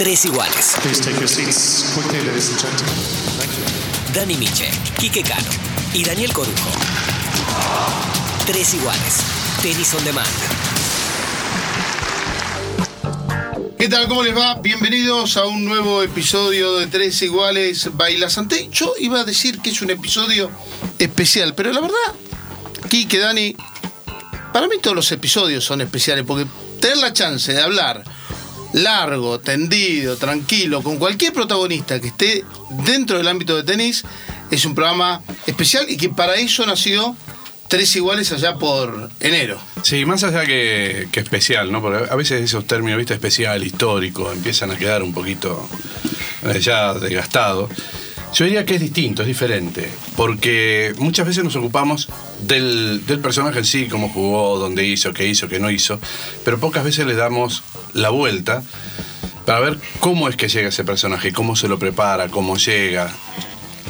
Tres iguales. Please take your seats quickly, ladies and gentlemen. Thank you. Dani Miche, Quique Cano y Daniel Corujo. Tres iguales. Tenis on demand. ¿Qué tal? ¿Cómo les va? Bienvenidos a un nuevo episodio de Tres Iguales Baila Santé. Yo iba a decir que es un episodio especial, pero la verdad, Kike, Dani, para mí todos los episodios son especiales porque tener la chance de hablar largo, tendido, tranquilo, con cualquier protagonista que esté dentro del ámbito de tenis, es un programa especial y que para eso nació Tres Iguales allá por enero. Sí, más allá que, que especial, ¿no? Porque a veces esos términos, viste, especial, histórico, empiezan a quedar un poquito eh, ya desgastados. Yo diría que es distinto, es diferente, porque muchas veces nos ocupamos del, del personaje en sí, cómo jugó, dónde hizo, qué hizo, qué no hizo, pero pocas veces le damos la vuelta para ver cómo es que llega ese personaje, cómo se lo prepara, cómo llega,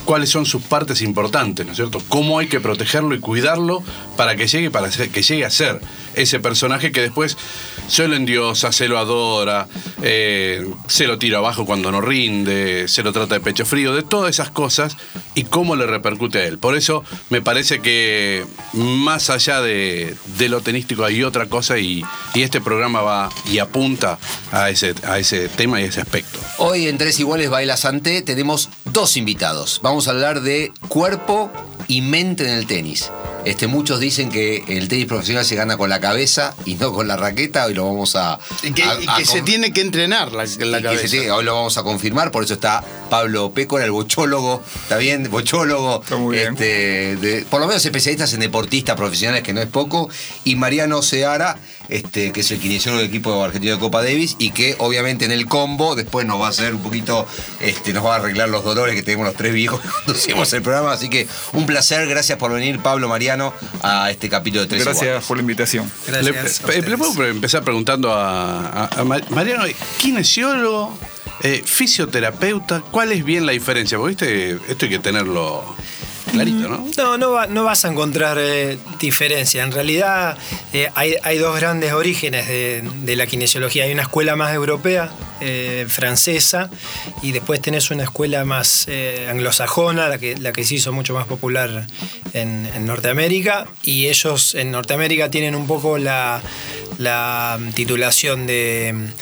cuáles son sus partes importantes, ¿no es cierto? Cómo hay que protegerlo y cuidarlo para que llegue, para que llegue a ser ese personaje que después se lo endiosa, se lo adora, eh, se lo tira abajo cuando no rinde, se lo trata de pecho frío, de todas esas cosas y cómo le repercute a él. Por eso me parece que más allá de, lo tenístico hay otra cosa y, y este programa va y apunta a ese, a ese tema y a ese aspecto. Hoy en Tres Iguales Baila Santé tenemos dos invitados. Vamos a hablar de cuerpo y mente en el tenis. Este, muchos dicen que el tenis profesional se gana con la cabeza y no con la raqueta. Hoy lo vamos a. Y que, a- y a que se con- tiene que entrenar la, la y que se cabeza. tiene- hoy lo vamos a confirmar, por eso está Pablo Pécora, el bochólogo, ¿está bien? Bochólogo, Está muy bien. este, de- por lo menos especialistas en deportistas profesionales, que no es poco, y Mariano Seara, este, que es el kinesiólogo del equipo argentino de Copa Davis, y que obviamente en el combo después nos va a hacer un poquito, este, nos va a arreglar los dolores que tenemos los tres viejos que conducimos el programa, así que un placer, gracias por venir Pablo Mariano a este capítulo de Tres Gracias Iguales. por la invitación. Le, eh, le puedo empezar preguntando a, a- a Ma- Mariano, kinesiólogo, eh, fisioterapeuta, ¿cuál es bien la diferencia? Porque viste, esto hay que tenerlo clarito, ¿no? No, no, no vas a encontrar eh, diferencia. En realidad eh, hay, dos grandes orígenes de, la kinesiología. Hay una escuela más europea, eh, francesa, y después tenés una escuela más anglosajona, la que, se hizo mucho más popular en, Norteamérica. Y ellos en Norteamérica tienen un poco la, la titulación de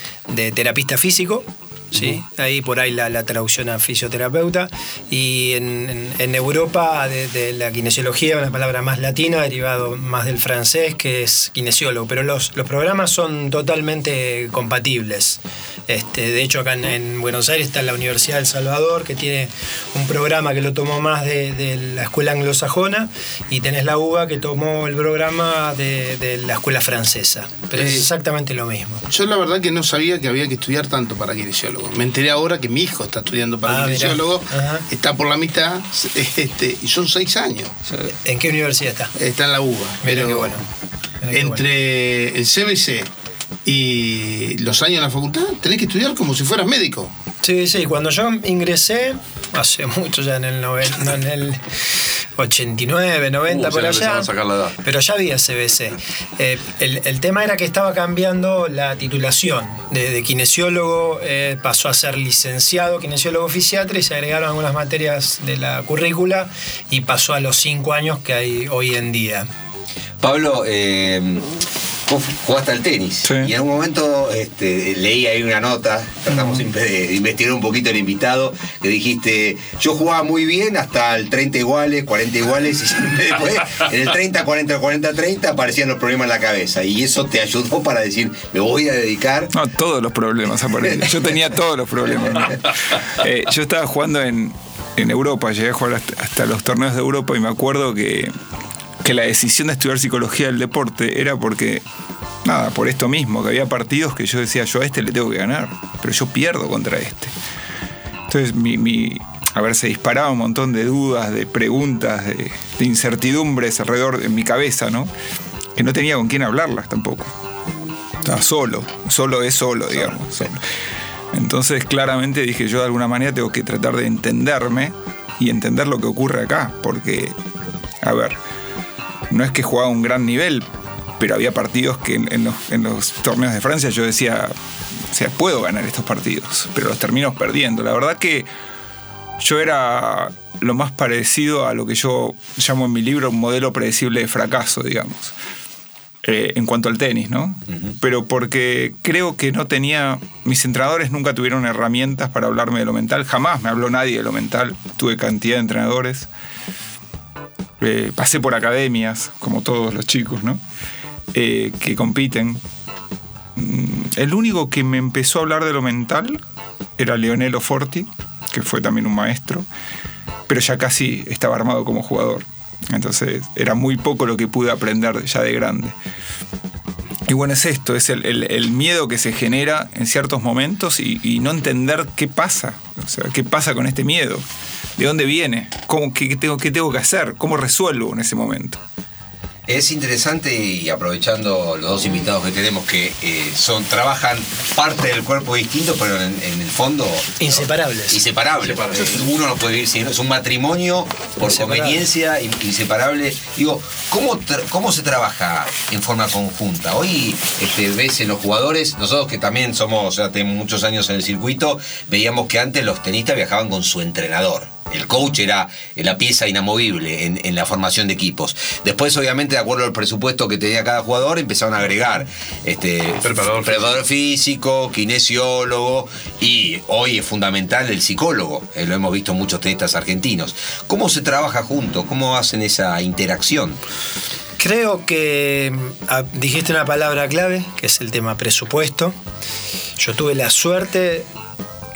terapista físico. Sí, ahí por ahí la, la traducción a fisioterapeuta. Y en, en- en Europa, de, de la kinesiología, una palabra más latina, derivado más del francés, que es kinesiólogo. Pero los, los programas son totalmente compatibles. Este, de hecho, acá en, en Buenos Aires está la Universidad del Salvador, que tiene un programa que lo tomó más de, de la escuela anglosajona, y tenés la UBA que tomó el programa de, la escuela francesa. Pero es Eh, exactamente lo mismo. Yo la verdad que no sabía que había que estudiar tanto para kinesiólogo. Me enteré ahora que mi hijo está estudiando para Ah, kinesiólogo, está por la mitad, este, y son seis años. ¿En qué universidad está? Está en la UBA. Mira pero bueno. Mira entre el CBC y los años en la facultad, tenés que estudiar como si fueras médico. Sí, sí, cuando yo ingresé, hace mucho ya en el, noven- no, en el 89, 90, Uh, por allá. la. Pero ya había CBC. Eh, el, el tema era que estaba cambiando la titulación. De, de kinesiólogo eh, pasó a ser licenciado, kinesiólogo fisiatra y se agregaron algunas materias de la currícula y pasó a los cinco años que hay hoy en día. Pablo, eh, vos jugaste al tenis Sí. y en un momento este, leí ahí una nota, tratamos siempre de investigar un poquito el invitado, que dijiste, yo jugaba muy bien hasta el 30 iguales, 40 iguales, y después en el 30, 40, 40, 30 aparecían los problemas en la cabeza y eso te ayudó para decir, me voy a dedicar. No, todos los problemas aparecen. Yo tenía todos los problemas. ¿no? Eh, yo estaba jugando en, en Europa, llegué a jugar hasta, hasta los torneos de Europa y me acuerdo que, que la decisión de estudiar psicología del deporte era porque, nada, por esto mismo, que había partidos que yo decía, yo a este le tengo que ganar, pero yo pierdo contra este. Entonces, mi, a ver, se disparaba un montón de dudas, de preguntas, de, incertidumbres alrededor de mi cabeza, ¿no? Que no tenía con quién hablarlas tampoco. Estaba solo, solo es solo, digamos. Entonces, claramente dije, yo de alguna manera tengo que tratar de entenderme y entender lo que ocurre acá, porque, a ver, no es que jugaba a un gran nivel, pero había partidos que en, en los, en los torneos de Francia yo decía, O sea, puedo ganar estos partidos, pero los termino perdiendo. La verdad que yo era lo más parecido a lo que yo llamo en mi libro un modelo predecible de fracaso, digamos. Eh, en cuanto al tenis, ¿no? Pero porque creo que no tenía. Mis entrenadores nunca tuvieron herramientas para hablarme de lo mental. Jamás me habló nadie de lo mental. Tuve cantidad de entrenadores. Eh, pasé por academias, como todos los chicos, ¿no? Eh, que compiten. Mm, El único que me empezó a hablar de lo mental era Leonelo Forti, que fue también un maestro, pero ya casi estaba armado como jugador. Entonces era muy poco lo que pude aprender ya de grande. Y bueno, es esto, es el, el- miedo que se genera en ciertos momentos y, y no entender qué pasa. O sea, qué pasa con este miedo. ¿De dónde viene? ¿Cómo, qué, qué tengo, ¿Qué tengo que hacer? ¿Cómo resuelvo en ese momento? Es interesante y aprovechando los dos invitados que tenemos que eh, son trabajan parte del cuerpo distinto, pero en, en el fondo Inseparables. inseparable. Uno no puede vivir sin es un matrimonio por conveniencia in- inseparable. Digo, ¿cómo, cómo se trabaja en forma conjunta? Hoy este, ves en los jugadores, nosotros que también somos, ya tenemos muchos años en el circuito, veíamos que antes los tenistas viajaban con su entrenador. El coach era la pieza inamovible en, en la formación de equipos. Después, obviamente, de acuerdo al presupuesto que tenía cada jugador, empezaron a agregar este, Preparador preparador físico, kinesiólogo y hoy es fundamental el psicólogo. Eh, lo hemos visto en muchos tenistas argentinos. ¿Cómo se trabaja juntos? ¿Cómo hacen esa interacción? Creo que ah, dijiste una palabra clave, que es el tema presupuesto. Yo tuve la suerte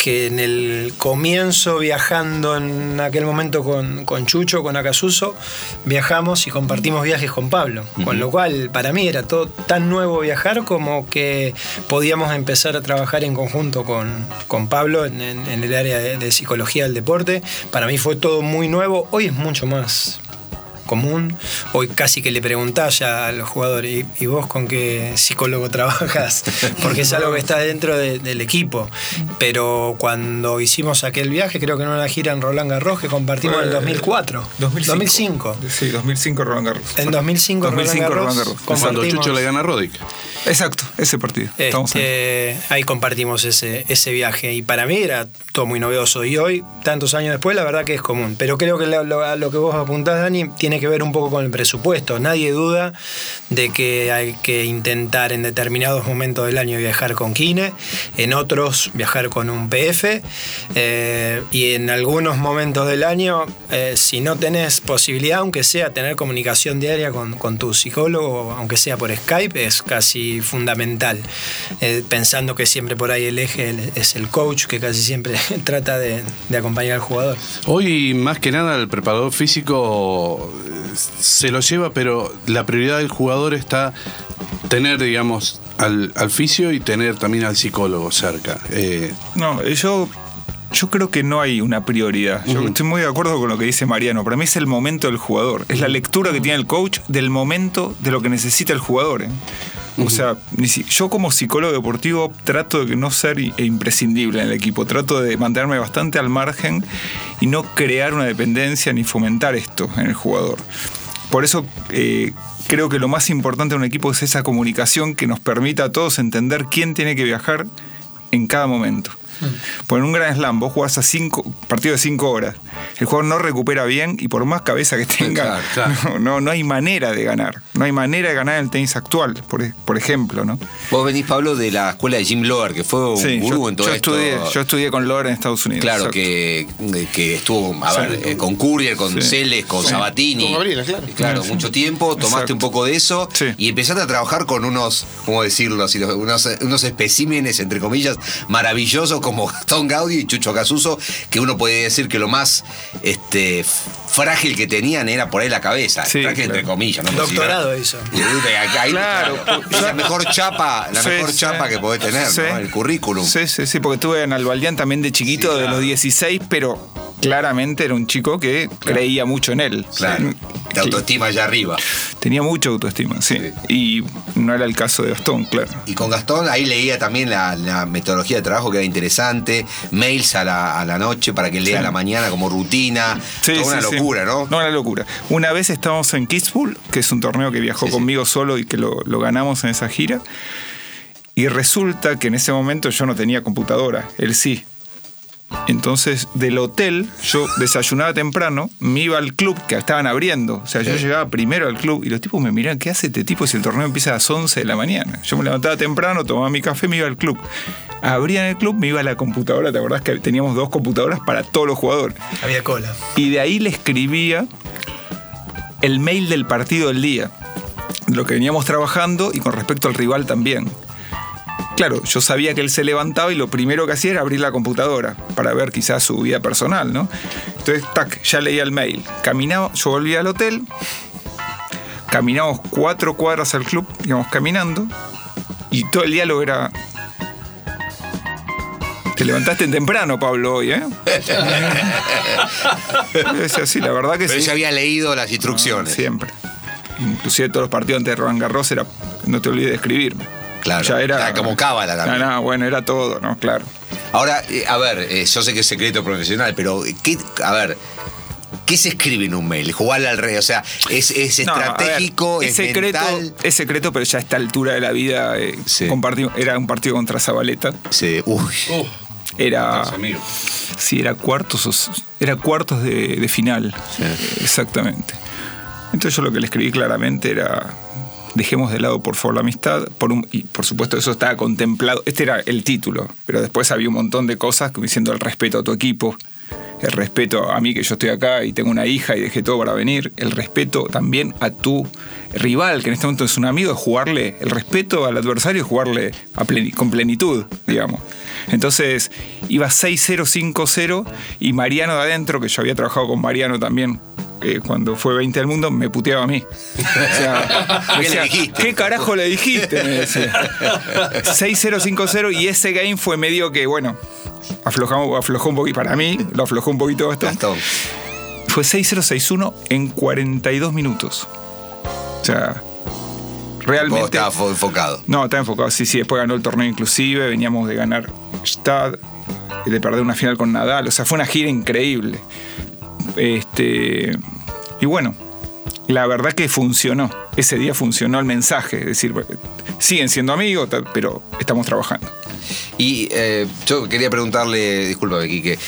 que en el comienzo viajando en aquel momento con, con Chucho, con Acasuso, viajamos y compartimos viajes con Pablo. Con lo cual para mí era todo tan nuevo viajar como que podíamos empezar a trabajar en conjunto con, con Pablo en, en- en el área de, de psicología del deporte. Para mí fue todo muy nuevo. Hoy es mucho más común. Hoy casi que le preguntás ya a los jugadores, ¿y, y vos con qué psicólogo trabajas? Porque es algo que está dentro de- del equipo. Pero cuando hicimos aquel viaje, creo que en una gira en Roland Garros que compartimos en el 2004. 2005. Sí, 2005 Roland Garros. En 2005, 2005 Roland Roland Garros. Garros. Cuando Chucho le gana a Roddick. Exacto, ese partido. Este, ahí compartimos ese, ese viaje y para mí era todo muy novedoso y hoy, tantos años después, la verdad que es común. Pero creo que lo, lo que vos apuntás, Dani, tiene que ver un poco con el presupuesto. Nadie duda de que hay que intentar en determinados momentos del año viajar con Kine, en otros viajar con un PF eh, y en algunos momentos del año, eh, si no tenés posibilidad, aunque sea tener comunicación diaria con, con tu psicólogo, aunque sea por Skype, es casi fundamental. Eh, pensando que siempre por ahí el eje es el coach, que casi siempre trata de, de acompañar al jugador. Hoy, más que nada, el preparador físico eh, se lo lleva, pero la prioridad del jugador está tener, digamos, al, al fisio y tener también al psicólogo cerca. Eh, No, yo, yo creo que no hay una prioridad. Yo estoy muy de acuerdo con lo que dice Mariano. Para mí es el momento del jugador. Es la lectura que tiene el coach del momento de lo que necesita el jugador. ¿eh? O sea, yo como psicólogo deportivo trato de no ser e imprescindible en el equipo. Trato de mantenerme bastante al margen y no crear una dependencia ni fomentar esto en el jugador. Por eso eh, creo que lo más importante en un equipo es esa comunicación que nos permita a todos entender quién tiene que viajar en cada momento. Porque en un gran slam vos jugás a cinco partidos de cinco horas. El jugador no recupera bien y por más cabeza que tenga, Claro, claro. No, no, no hay manera de ganar. No hay manera de ganar en el tenis actual, por, e- por ejemplo, ¿no? Vos venís, Pablo, de la escuela de Jim Lower, que fue un Sí, gurú yo, en todo yo esto. estudié, yo estudié con Lore en Estados Unidos. Claro, que, que estuvo a Sí. ver, eh, con Courier, con Sí. Celes, con Sí. Sabatini. Con Gabriela, claro. Claro, Sí. mucho tiempo, tomaste Exacto. un poco de eso Sí. y empezaste a trabajar con unos, ¿cómo decirlo? así, unos, unos especímenes, entre comillas, maravillosos como Gastón Gaudi y Chucho Casuso, que uno puede decir que lo más este, frágil que tenían era por ahí la cabeza. Sí, frágil entre comillas, ¿no? Doctorado hizo. Ahí, Claro. claro. Es la mejor chapa, la Sí, mejor sí. chapa que podés tener, Sí. ¿no? El currículum. Sí, sí, sí, porque estuve en Albaldián también de chiquito, Sí, de claro. los 16, pero claramente era un chico que creía mucho en él. Claro. Sí. De autoestima allá arriba. Tenía mucha autoestima, sí. Sí. Y no era el caso de Gastón, claro. Y con Gastón ahí leía también la, la metodología de trabajo que era interesante, mails a la, a la noche para que lea a la mañana como rutina, Sí, toda una sí, sí. Locura, ¿no? No, una locura. Una vez estábamos en Kitzbühel, que es un torneo que viajó Sí, sí. conmigo solo y que lo, lo ganamos en esa gira. Y resulta que en ese momento yo no tenía computadora, él sí. Entonces, del hotel, yo desayunaba temprano, me iba al club que estaban abriendo. O sea, yo llegaba primero al club y los tipos me miraban, ¿qué hace este tipo si el torneo empieza a las 11 de la mañana? Yo me levantaba temprano, tomaba mi café, me iba al club. Abrían el club, me iba a la computadora, ¿te acordás que teníamos dos computadoras para todos los jugadores? Había cola. Y de ahí le escribía el mail del partido del día, de lo que veníamos trabajando y con respecto al rival también. Claro, yo sabía que él se levantaba y lo primero que hacía era abrir la computadora para ver quizás su vida personal, ¿no? Entonces, tac, ya leía el mail. Caminaba, yo volvía al hotel, caminamos cuatro cuadras al club, íbamos caminando, y todo el diálogo era. Te levantaste temprano, Pablo, hoy, ¿eh? es así, la verdad que Pero sí. ella había leído las instrucciones. Siempre. Inclusive todos los partidos antes de Roland Garros era. No te olvides de escribirme. Claro. Ya era. Era como cábala también. No, no, bueno, era todo, ¿no? Claro. Ahora, eh, a ver, eh, yo sé que es secreto profesional, pero ¿qué, a ver, ¿qué se escribe en un mail? Jugarle al rey, o sea, es, es No, a ver, estratégico, es, es, secreto, mental. es secreto, pero ya a esta altura de la vida eh, Sí. era un partido contra Zabaleta. Sí, uy, Uh, Era. Sí, era cuartos, o era cuartos de, de final. Exactamente. Entonces yo lo que le escribí claramente era. Dejemos de lado, por favor, la amistad. Por un, y por supuesto, eso estaba contemplado. Este era el título, pero después había un montón de cosas como diciendo el respeto a tu equipo, el respeto a mí que yo estoy acá y tengo una hija y dejé todo para venir, el respeto también a tu rival, que en este momento es un amigo, es jugarle, el respeto al adversario es jugarle con plenitud, digamos. Entonces iba 6-0, 5-0 y Mariano de adentro, que yo había trabajado con Mariano también eh, cuando fue 20 al mundo, me puteaba a mí. O sea, ¿Qué le dijiste? ¿qué carajo le dijiste? Me decía. 6-0, 5-0 y ese game fue medio que, bueno, aflojamos, aflojó un poquito, para mí, lo aflojó un poquito. Gastón. Fue 6-0-6-1 en 42 minutos. O sea, realmente... estabas fo- enfocado. No, estaba enfocado. Sí, sí, después ganó el torneo inclusive, veníamos de ganar Stad, de perder una final con Nadal, o sea, fue una gira increíble. Este, y bueno, la verdad que funcionó. Ese día funcionó el mensaje, es decir, siguen siendo amigos, pero estamos trabajando. Y eh, yo quería preguntarle, discúlpame, Quique,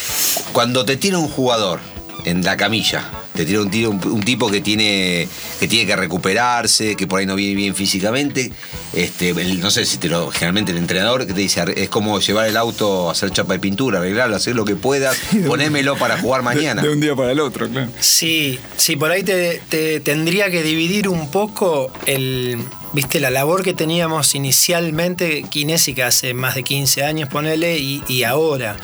cuando te tira un jugador en la camilla, te tira un, tiro, un, un tipo que tiene, que tiene que recuperarse, que por ahí no viene bien físicamente, este, el- no sé si te lo, generalmente el entrenador que te dice, es como llevar el auto a hacer chapa de pintura, arreglarlo, hacer lo que puedas, ponémelo para jugar mañana. De un día para el otro, claro. Sí, sí, por ahí te, te tendría que dividir un poco el, viste, la labor que teníamos inicialmente kinésica hace más de 15 años, ponele, y, y ahora.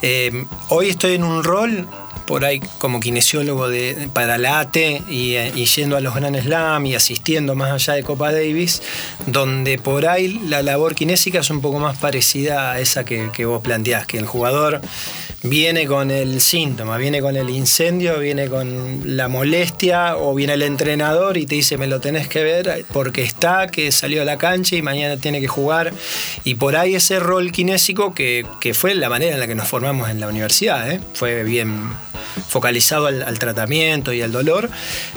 Eh, hoy estoy en un rol por ahí como kinesiólogo de, para la AT y, eh, y yendo a los Grand Slam y asistiendo más allá de Copa Davis, donde por ahí la labor kinésica es un poco más parecida a esa que, que vos planteás, que el jugador viene con el síntoma, viene con el incendio, viene con la molestia o viene el entrenador y te dice me lo tenés que ver porque está, que salió a la cancha y mañana tiene que jugar. Y por ahí ese rol kinésico que, que fue la manera en la que nos formamos en la universidad, ¿eh? fue bien focalizado al, tratamiento y al dolor,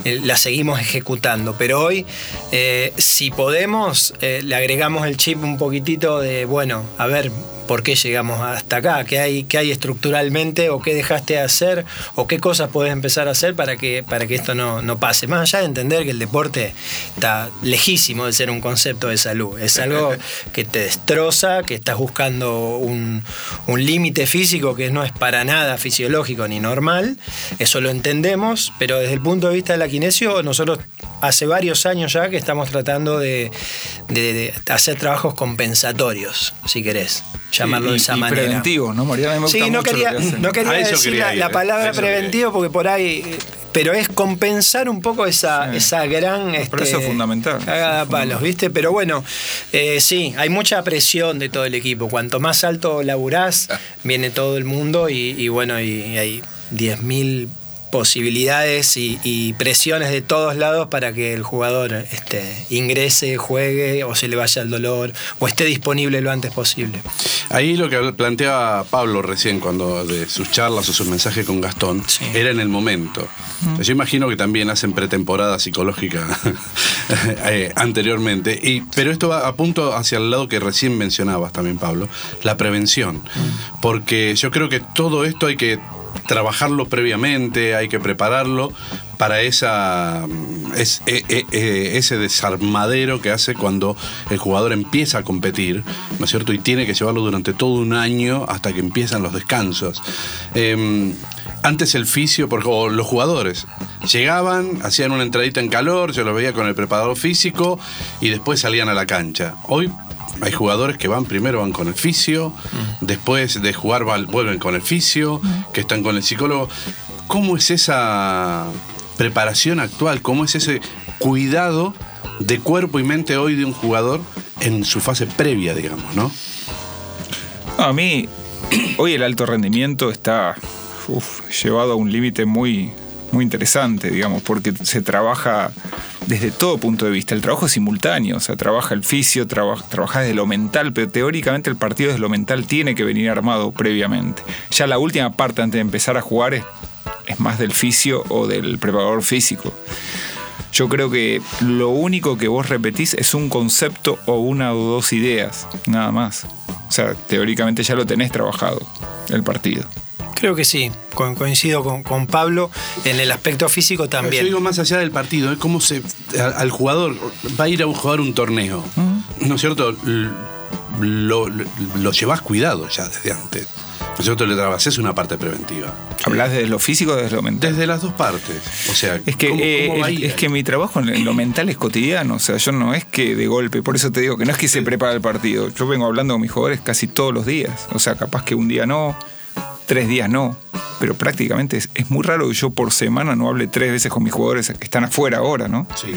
eh, la seguimos ejecutando. Pero hoy, eh, si podemos, eh, le agregamos el chip un poquitito de, bueno, a ver, por qué llegamos hasta acá, qué hay, qué hay estructuralmente o qué dejaste de hacer o qué cosas podés empezar a hacer para que, para que esto no, no pase. Más allá de entender que el deporte está lejísimo de ser un concepto de salud, es algo que te destroza, que estás buscando un, un límite físico que no es para nada fisiológico ni normal, eso lo entendemos, pero desde el punto de vista de la kinesio, nosotros hace varios años ya que estamos tratando de, de- de hacer trabajos compensatorios, si querés llamarlo Y- de esa y manera. preventivos, ¿no, Mariana? A mí me Sí, no mucho lo quería, que no quería decir quería la, ir, la palabra preventivo porque por ahí. Pero es compensar un poco esa, Sí. esa gran. Pero este, eso es fundamental. Cagada palos, ¿viste? Pero bueno, eh, sí, hay mucha presión de todo el equipo. Cuanto más alto laburás, viene todo el mundo y, y bueno, y, hay 10.000 posibilidades y, y presiones de todos lados para que el jugador este, ingrese, juegue o se le vaya el dolor o esté disponible lo antes posible. Ahí lo que planteaba Pablo recién cuando de sus charlas o sus mensajes con Gastón Sí. era en el momento. Yo imagino que también hacen pretemporada psicológica eh, anteriormente. Y, pero esto va a punto hacia el lado que recién mencionabas también, Pablo, la prevención. Porque yo creo que todo esto hay que trabajarlo previamente, hay que prepararlo para esa es- e- e- e- ese desarmadero que hace cuando el jugador empieza a competir, ¿no es cierto? Y tiene que llevarlo durante todo un año hasta que empiezan los descansos. Eh, antes el fisio, por, los jugadores, llegaban, hacían una entradita en calor, yo los veía con el preparador físico y después salían a la cancha. Hoy hay jugadores que van primero van con el fisio, después de jugar vuelven con el fisio, que están con el psicólogo. ¿Cómo es esa preparación actual? ¿Cómo es ese cuidado de cuerpo y mente hoy de un jugador en su fase previa, digamos, ¿no? No, a mí, hoy el alto rendimiento está uf, llevado a un límite muy, muy interesante, digamos, porque se trabaja desde todo punto de vista. El trabajo es simultáneo, o sea, trabaja el fisio, traba, trabaja desde lo mental, pero teóricamente el partido desde lo mental tiene que venir armado previamente. Ya la última parte antes de empezar a jugar es, es más del fisio o del preparador físico. Yo creo que lo único que vos repetís es un concepto o una o dos ideas, nada más. O sea, teóricamente ya lo tenés trabajado, el partido. Creo que sí, co- coincido con, con Pablo en el aspecto físico Yo también. digo más allá del partido, es como se al, al jugador va a ir a jugar un torneo, ¿no es cierto? Lo, lo, lo llevas cuidado ya desde antes. ¿No es cierto? Le trabajas una parte preventiva. ¿Hablas desde lo físico o desde lo mental? Desde las dos partes. O sea, Es que, ¿cómo- eh, cómo va el- es que mi trabajo en lo mental es cotidiano, o sea, yo no es que de golpe, por eso te digo que no es que se prepara el partido, yo vengo hablando con mis jugadores casi todos los días, o sea, capaz que un día no, tres días no, pero prácticamente es, es muy raro que yo por semana no hable tres veces con mis jugadores que están afuera ahora, ¿no? Sí.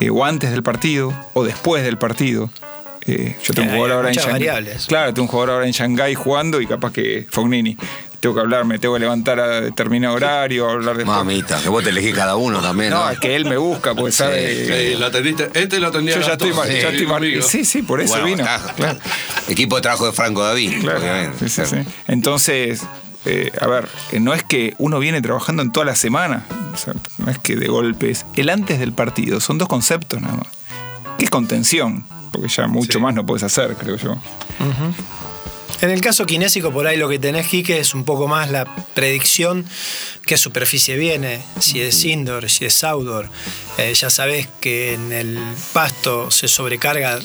Eh, o antes del partido, o después del partido. Eh, yo tengo un jugador ahora en Shanghái. variables. Claro, tengo un jugador ahora en Shanghái jugando y capaz que Fognini. Tengo que hablar, me tengo que levantar a determinado horario, hablar de Mamita, que vos te elegís cada uno también, ¿no? no, es que él me busca, pues sabe. Eh, lo atendiste, este lo atendía yo ya estoy, mar- sí, ya estoy mar- conmigo. Sí, sí, por eso Bueno, vino. está- Claro, Equipo de trabajo de Franco David, claro. obviamente. Sí, sí, sí. Entonces, eh, a ver, eh, no es que uno viene trabajando en toda la semana. O sea, no es que de golpes. El antes del partido son dos conceptos nada más. Que es contención, porque ya mucho Sí. más no puedes hacer, creo yo. En el caso kinésico, por ahí lo que tenés, Quique, es un poco más la predicción qué superficie viene, si es indoor, si es outdoor. Eh, ya sabés que en el pasto se sobrecarga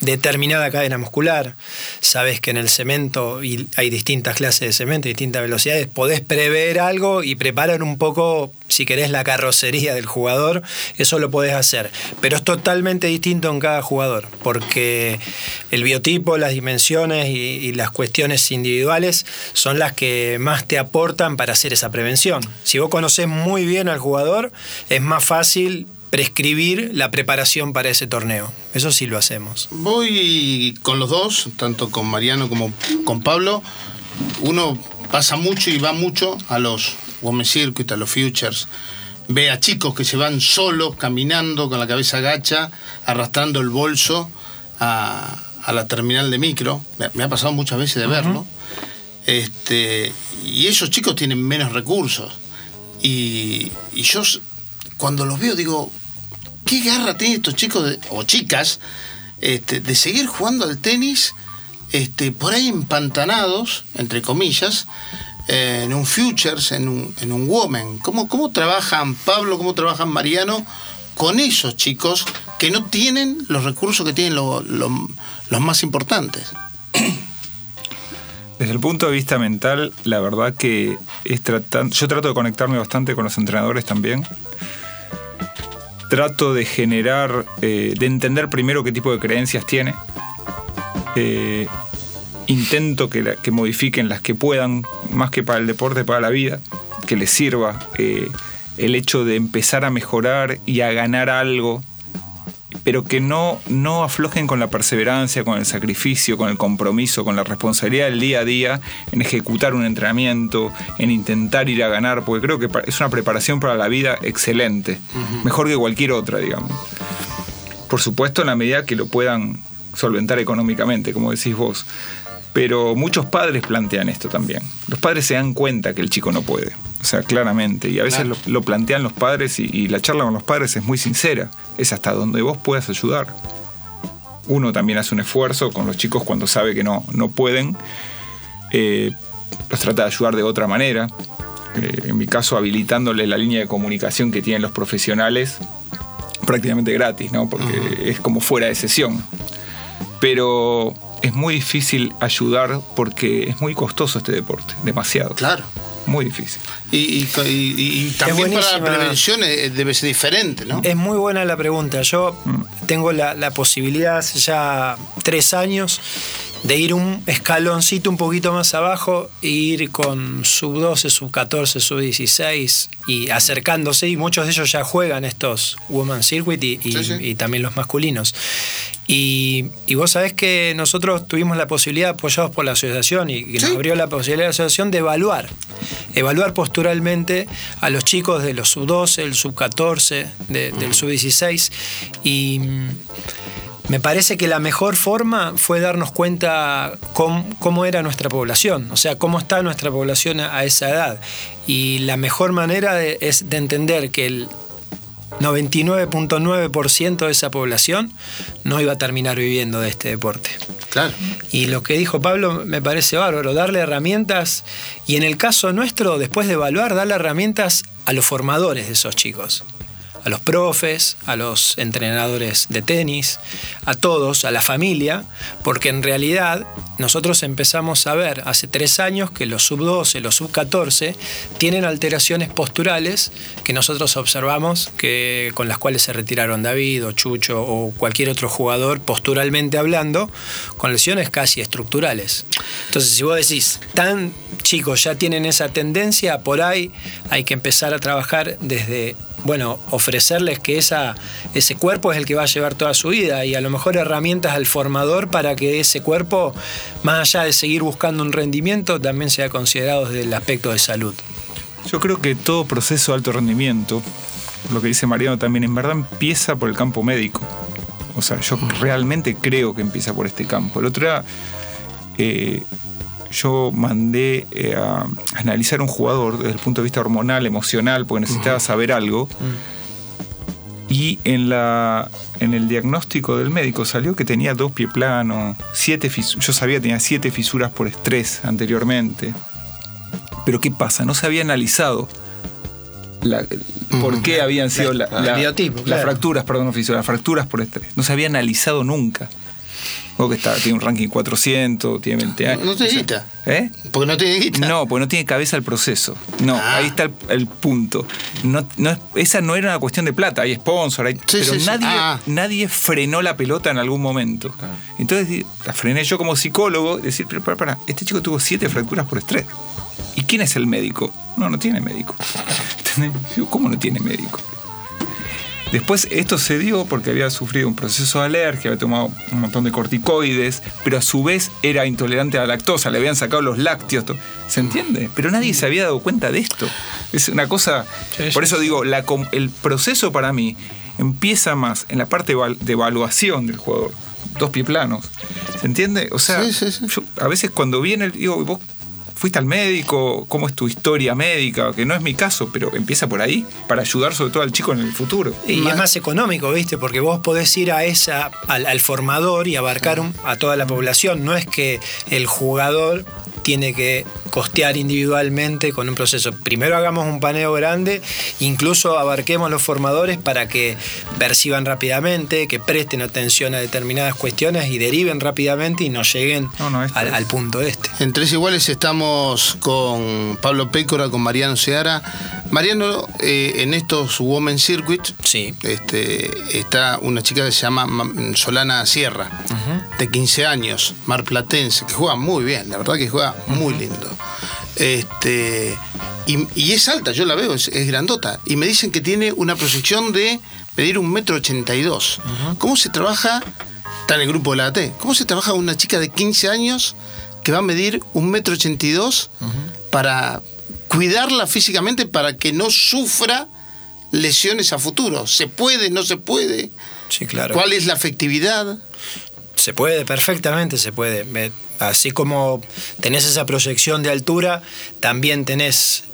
determinada cadena muscular. Sabes que en el cemento y hay distintas clases de cemento, distintas velocidades. Podés prever algo y preparar un poco, si querés, la carrocería del jugador. Eso lo podés hacer. Pero es totalmente distinto en cada jugador, porque el biotipo, las dimensiones y, las cuestiones individuales son las que más te aportan para hacer esa prevención. Si vos conocés muy bien al jugador, es más fácil prescribir la preparación para ese torneo. Eso sí lo hacemos. Voy con los dos, tanto con Mariano como con Pablo. Uno pasa mucho y va mucho a los Women's Circuit, a los Futures. Ve a chicos que se van solos, caminando con la cabeza gacha, arrastrando el bolso a, a la terminal de micro. Me, me ha pasado muchas veces de verlo. Este, y esos chicos tienen menos recursos. Y, y yo cuando los veo digo, ¿qué garra tienen estos chicos o chicas este, de seguir jugando al tenis este, por ahí empantanados, entre comillas, en un Futures, en un, en un Woman? ¿Cómo, ¿Cómo trabajan Pablo, cómo trabajan Mariano con esos chicos que no tienen los recursos que tienen lo- lo- los más importantes? Desde el punto de vista mental, la verdad que es tratan- yo trato de conectarme bastante con los entrenadores también. Trato de generar, eh, de entender primero qué tipo de creencias tiene. Eh, intento que, modifiquen las que puedan, más que para el deporte, para la vida, que les sirva eh, el hecho de empezar a mejorar y a ganar algo pero que no, no aflojen con la perseverancia, con el sacrificio, con el compromiso, con la responsabilidad del día a día en ejecutar un entrenamiento, en intentar ir a ganar, porque creo que es una preparación para la vida excelente, mejor que cualquier otra, digamos. Por supuesto, en la medida que lo puedan solventar económicamente, como decís vos. Pero muchos padres plantean esto también. Los padres se dan cuenta que el chico no puede. O sea, claramente. Y a veces lo, lo plantean los padres y, y la charla con los padres es muy sincera. Es hasta donde vos puedas ayudar. Uno también hace un esfuerzo con los chicos cuando sabe que no, no pueden. Eh, los trata de ayudar de otra manera. Eh, en mi caso, habilitándole la línea de comunicación que tienen los profesionales prácticamente gratis, ¿no? Porque es como fuera de sesión. Pero es muy difícil ayudar porque es muy costoso este deporte, demasiado. Claro. Muy difícil. Y, y- y- y también para la prevención eh, debe ser diferente, ¿no? Es muy buena la pregunta. Yo tengo la, la posibilidad hace ya tres años de ir un escaloncito un poquito más abajo e ir con sub 12, sub 14, sub 16 y acercándose. Y muchos de ellos ya juegan estos Women Circuit y, y- Sí, sí. y también los masculinos. Y, y vos sabés que nosotros tuvimos la posibilidad, apoyados por la asociación, y que nos abrió la posibilidad de la asociación de evaluar, evaluar posturalmente a los chicos de los sub-12, el sub-14, de- del sub-16. Y mm, me parece que la mejor forma fue darnos cuenta cómo, cómo era nuestra población, o sea, cómo está nuestra población a, esa edad. Y la mejor manera de- es de entender que el 99.9% de esa población no iba a terminar viviendo de este deporte. Claro. Y lo que dijo Pablo me parece bárbaro, darle herramientas y en el caso nuestro, después de evaluar, darle herramientas a los formadores de esos chicos, a los profes, a los entrenadores de tenis, a todos, a la familia, porque en realidad nosotros empezamos a ver hace tres años que los sub-12, los sub-14 tienen alteraciones posturales que nosotros observamos que, con las cuales se retiraron David o Chucho o cualquier otro jugador posturalmente hablando, con lesiones casi estructurales. Entonces, si vos decís, tan chicos ya tienen esa tendencia, por ahí hay que empezar a trabajar desde bueno, ofrecerles que esa, ese cuerpo es el que va a llevar toda su vida y a lo mejor herramientas al formador para que ese cuerpo, más allá de seguir buscando un rendimiento, también sea considerado desde el aspecto de salud. Yo creo que todo proceso de alto rendimiento, lo que dice Mariano también, en verdad empieza por el campo médico. O sea, yo realmente creo que empieza por este campo. El otro eh, yo mandé eh, a analizar un jugador desde el punto de vista hormonal, emocional, porque necesitaba saber algo. Y en, la, en el diagnóstico del médico salió que tenía dos pies planos, siete yo sabía que tenía siete fisuras por estrés anteriormente. Pero ¿qué pasa? No se había analizado la- por qué habían sido la- las fracturas, perdón, fisuras, las fracturas por estrés. No se había analizado nunca. O que está, tiene un ranking 400, tiene 20 años. No te O sea, guita. ¿Eh? Porque no tiene guita. No, porque no tiene cabeza el proceso. No, Ah. ahí está el, el punto. No, no es- esa no era una cuestión de plata, hay sponsor, hay, Sí, pero sí, sí. nadie, Ah. nadie frenó la pelota en algún momento. Entonces di- la frené yo como psicólogo, decir, pero para, para, este chico tuvo siete fracturas por estrés. ¿Y quién es el médico? No, no tiene médico. ¿Cómo no tiene médico? Después esto se dio porque había sufrido un proceso de alergia, había tomado un montón de corticoides, pero a su vez era intolerante a la lactosa, le habían sacado los lácteos. ¿Se entiende? Pero nadie se había dado cuenta de esto. Es una cosa. Por eso digo, la el proceso para mí empieza más en la parte de evaluación del jugador. Dos pie planos. ¿Se entiende? O sea, Sí, sí, sí. yo a veces cuando viene, digo, vos fuiste al médico, cómo es tu historia médica, que no es mi caso, pero empieza por ahí, para ayudar sobre todo al chico en el futuro. Y es más económico, ¿viste? Porque vos podés ir a esa, al, al formador y abarcar un- a toda la población. No es que el jugador tiene que costear individualmente con un proceso. Primero hagamos un paneo grande, incluso abarquemos los formadores para que perciban rápidamente, que presten atención a determinadas cuestiones y deriven rápidamente y no lleguen No, no, esto al, al punto este. En Tres Iguales estamos con Pablo Pécora, con Mariano Seara. Mariano, eh, en estos Women Circuit, Sí. este, está una chica que se llama Ma- Solana Sierra, de 15 años, marplatense, que juega muy bien, la verdad que juega muy lindo. Este, y, y es alta, yo la veo, es, es grandota. Y me dicen que tiene una proyección de medir un metro ochenta y dos. ¿Cómo se trabaja? Está en el grupo de la AT. ¿Cómo se trabaja una chica de 15 años que va a medir un metro ochenta y dos para cuidarla físicamente para que no sufra lesiones a futuro? ¿Se puede? ¿No se puede? Sí, claro. ¿Cuál es la efectividad? Se puede, perfectamente se puede. Así como tenés esa proyección de altura, también tenés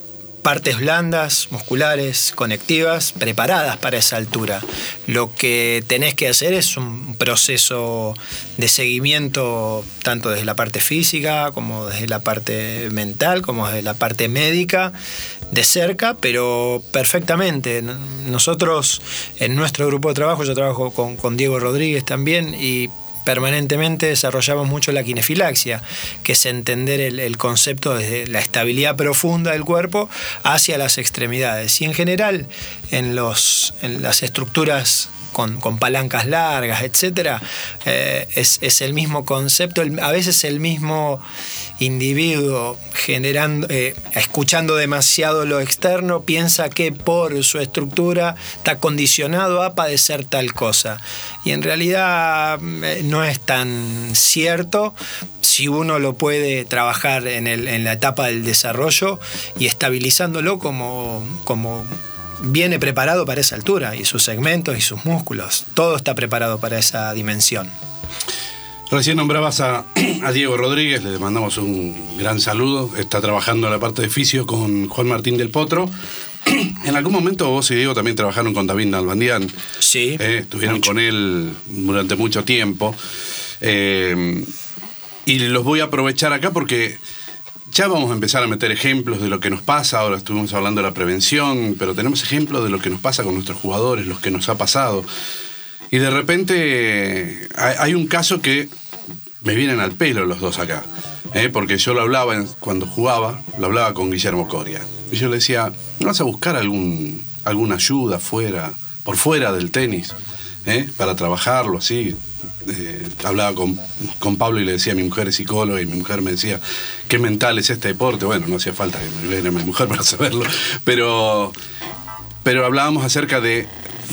partes blandas, musculares, conectivas, preparadas para esa altura. Lo que tenés que hacer es un proceso de seguimiento tanto desde la parte física como desde la parte mental, como desde la parte médica, de cerca, pero perfectamente. Nosotros en nuestro grupo de trabajo, yo trabajo con, con Diego Rodríguez también y permanentemente desarrollamos mucho la kinefilaxia, que es entender el, el concepto desde la estabilidad profunda del cuerpo hacia las extremidades. Y en general, en, los, en las estructuras con, palancas largas, etcétera, eh, es, el mismo concepto, a veces el mismo individuo generando, eh, escuchando demasiado lo externo, piensa que por su estructura está condicionado a padecer tal cosa. Y en realidad eh, no es tan cierto si uno lo puede trabajar en, la etapa del desarrollo y estabilizándolo como viene preparado para esa altura y sus segmentos y sus músculos. Todo está preparado para esa dimensión. Recién nombrabas a, a Diego Rodríguez, le mandamos un gran saludo. Está trabajando en la parte de fisio con Juan Martín del Potro. En algún momento vos y Diego también trabajaron con David Nalbandián. Sí. Eh, estuvieron con él durante mucho tiempo. Eh, y los voy a aprovechar acá porque ya vamos a empezar a meter ejemplos de lo que nos pasa. Ahora estuvimos hablando de la prevención, pero tenemos ejemplos de lo que nos pasa con nuestros jugadores, los que nos ha pasado. Y de repente hay, un caso que me vienen al pelo los dos acá. ¿eh? Porque yo lo hablaba cuando jugaba, lo hablaba con Guillermo Coria. Y yo le decía, ¿no vas a buscar algún, alguna ayuda fuera, por fuera del tenis? ¿Eh? Para trabajarlo así. Eh, hablaba con, con Pablo y le decía, mi mujer es psicóloga y mi mujer me decía, qué mental es este deporte. Bueno, no hacía falta que me viera mi mujer para saberlo. Pero, pero hablábamos acerca de,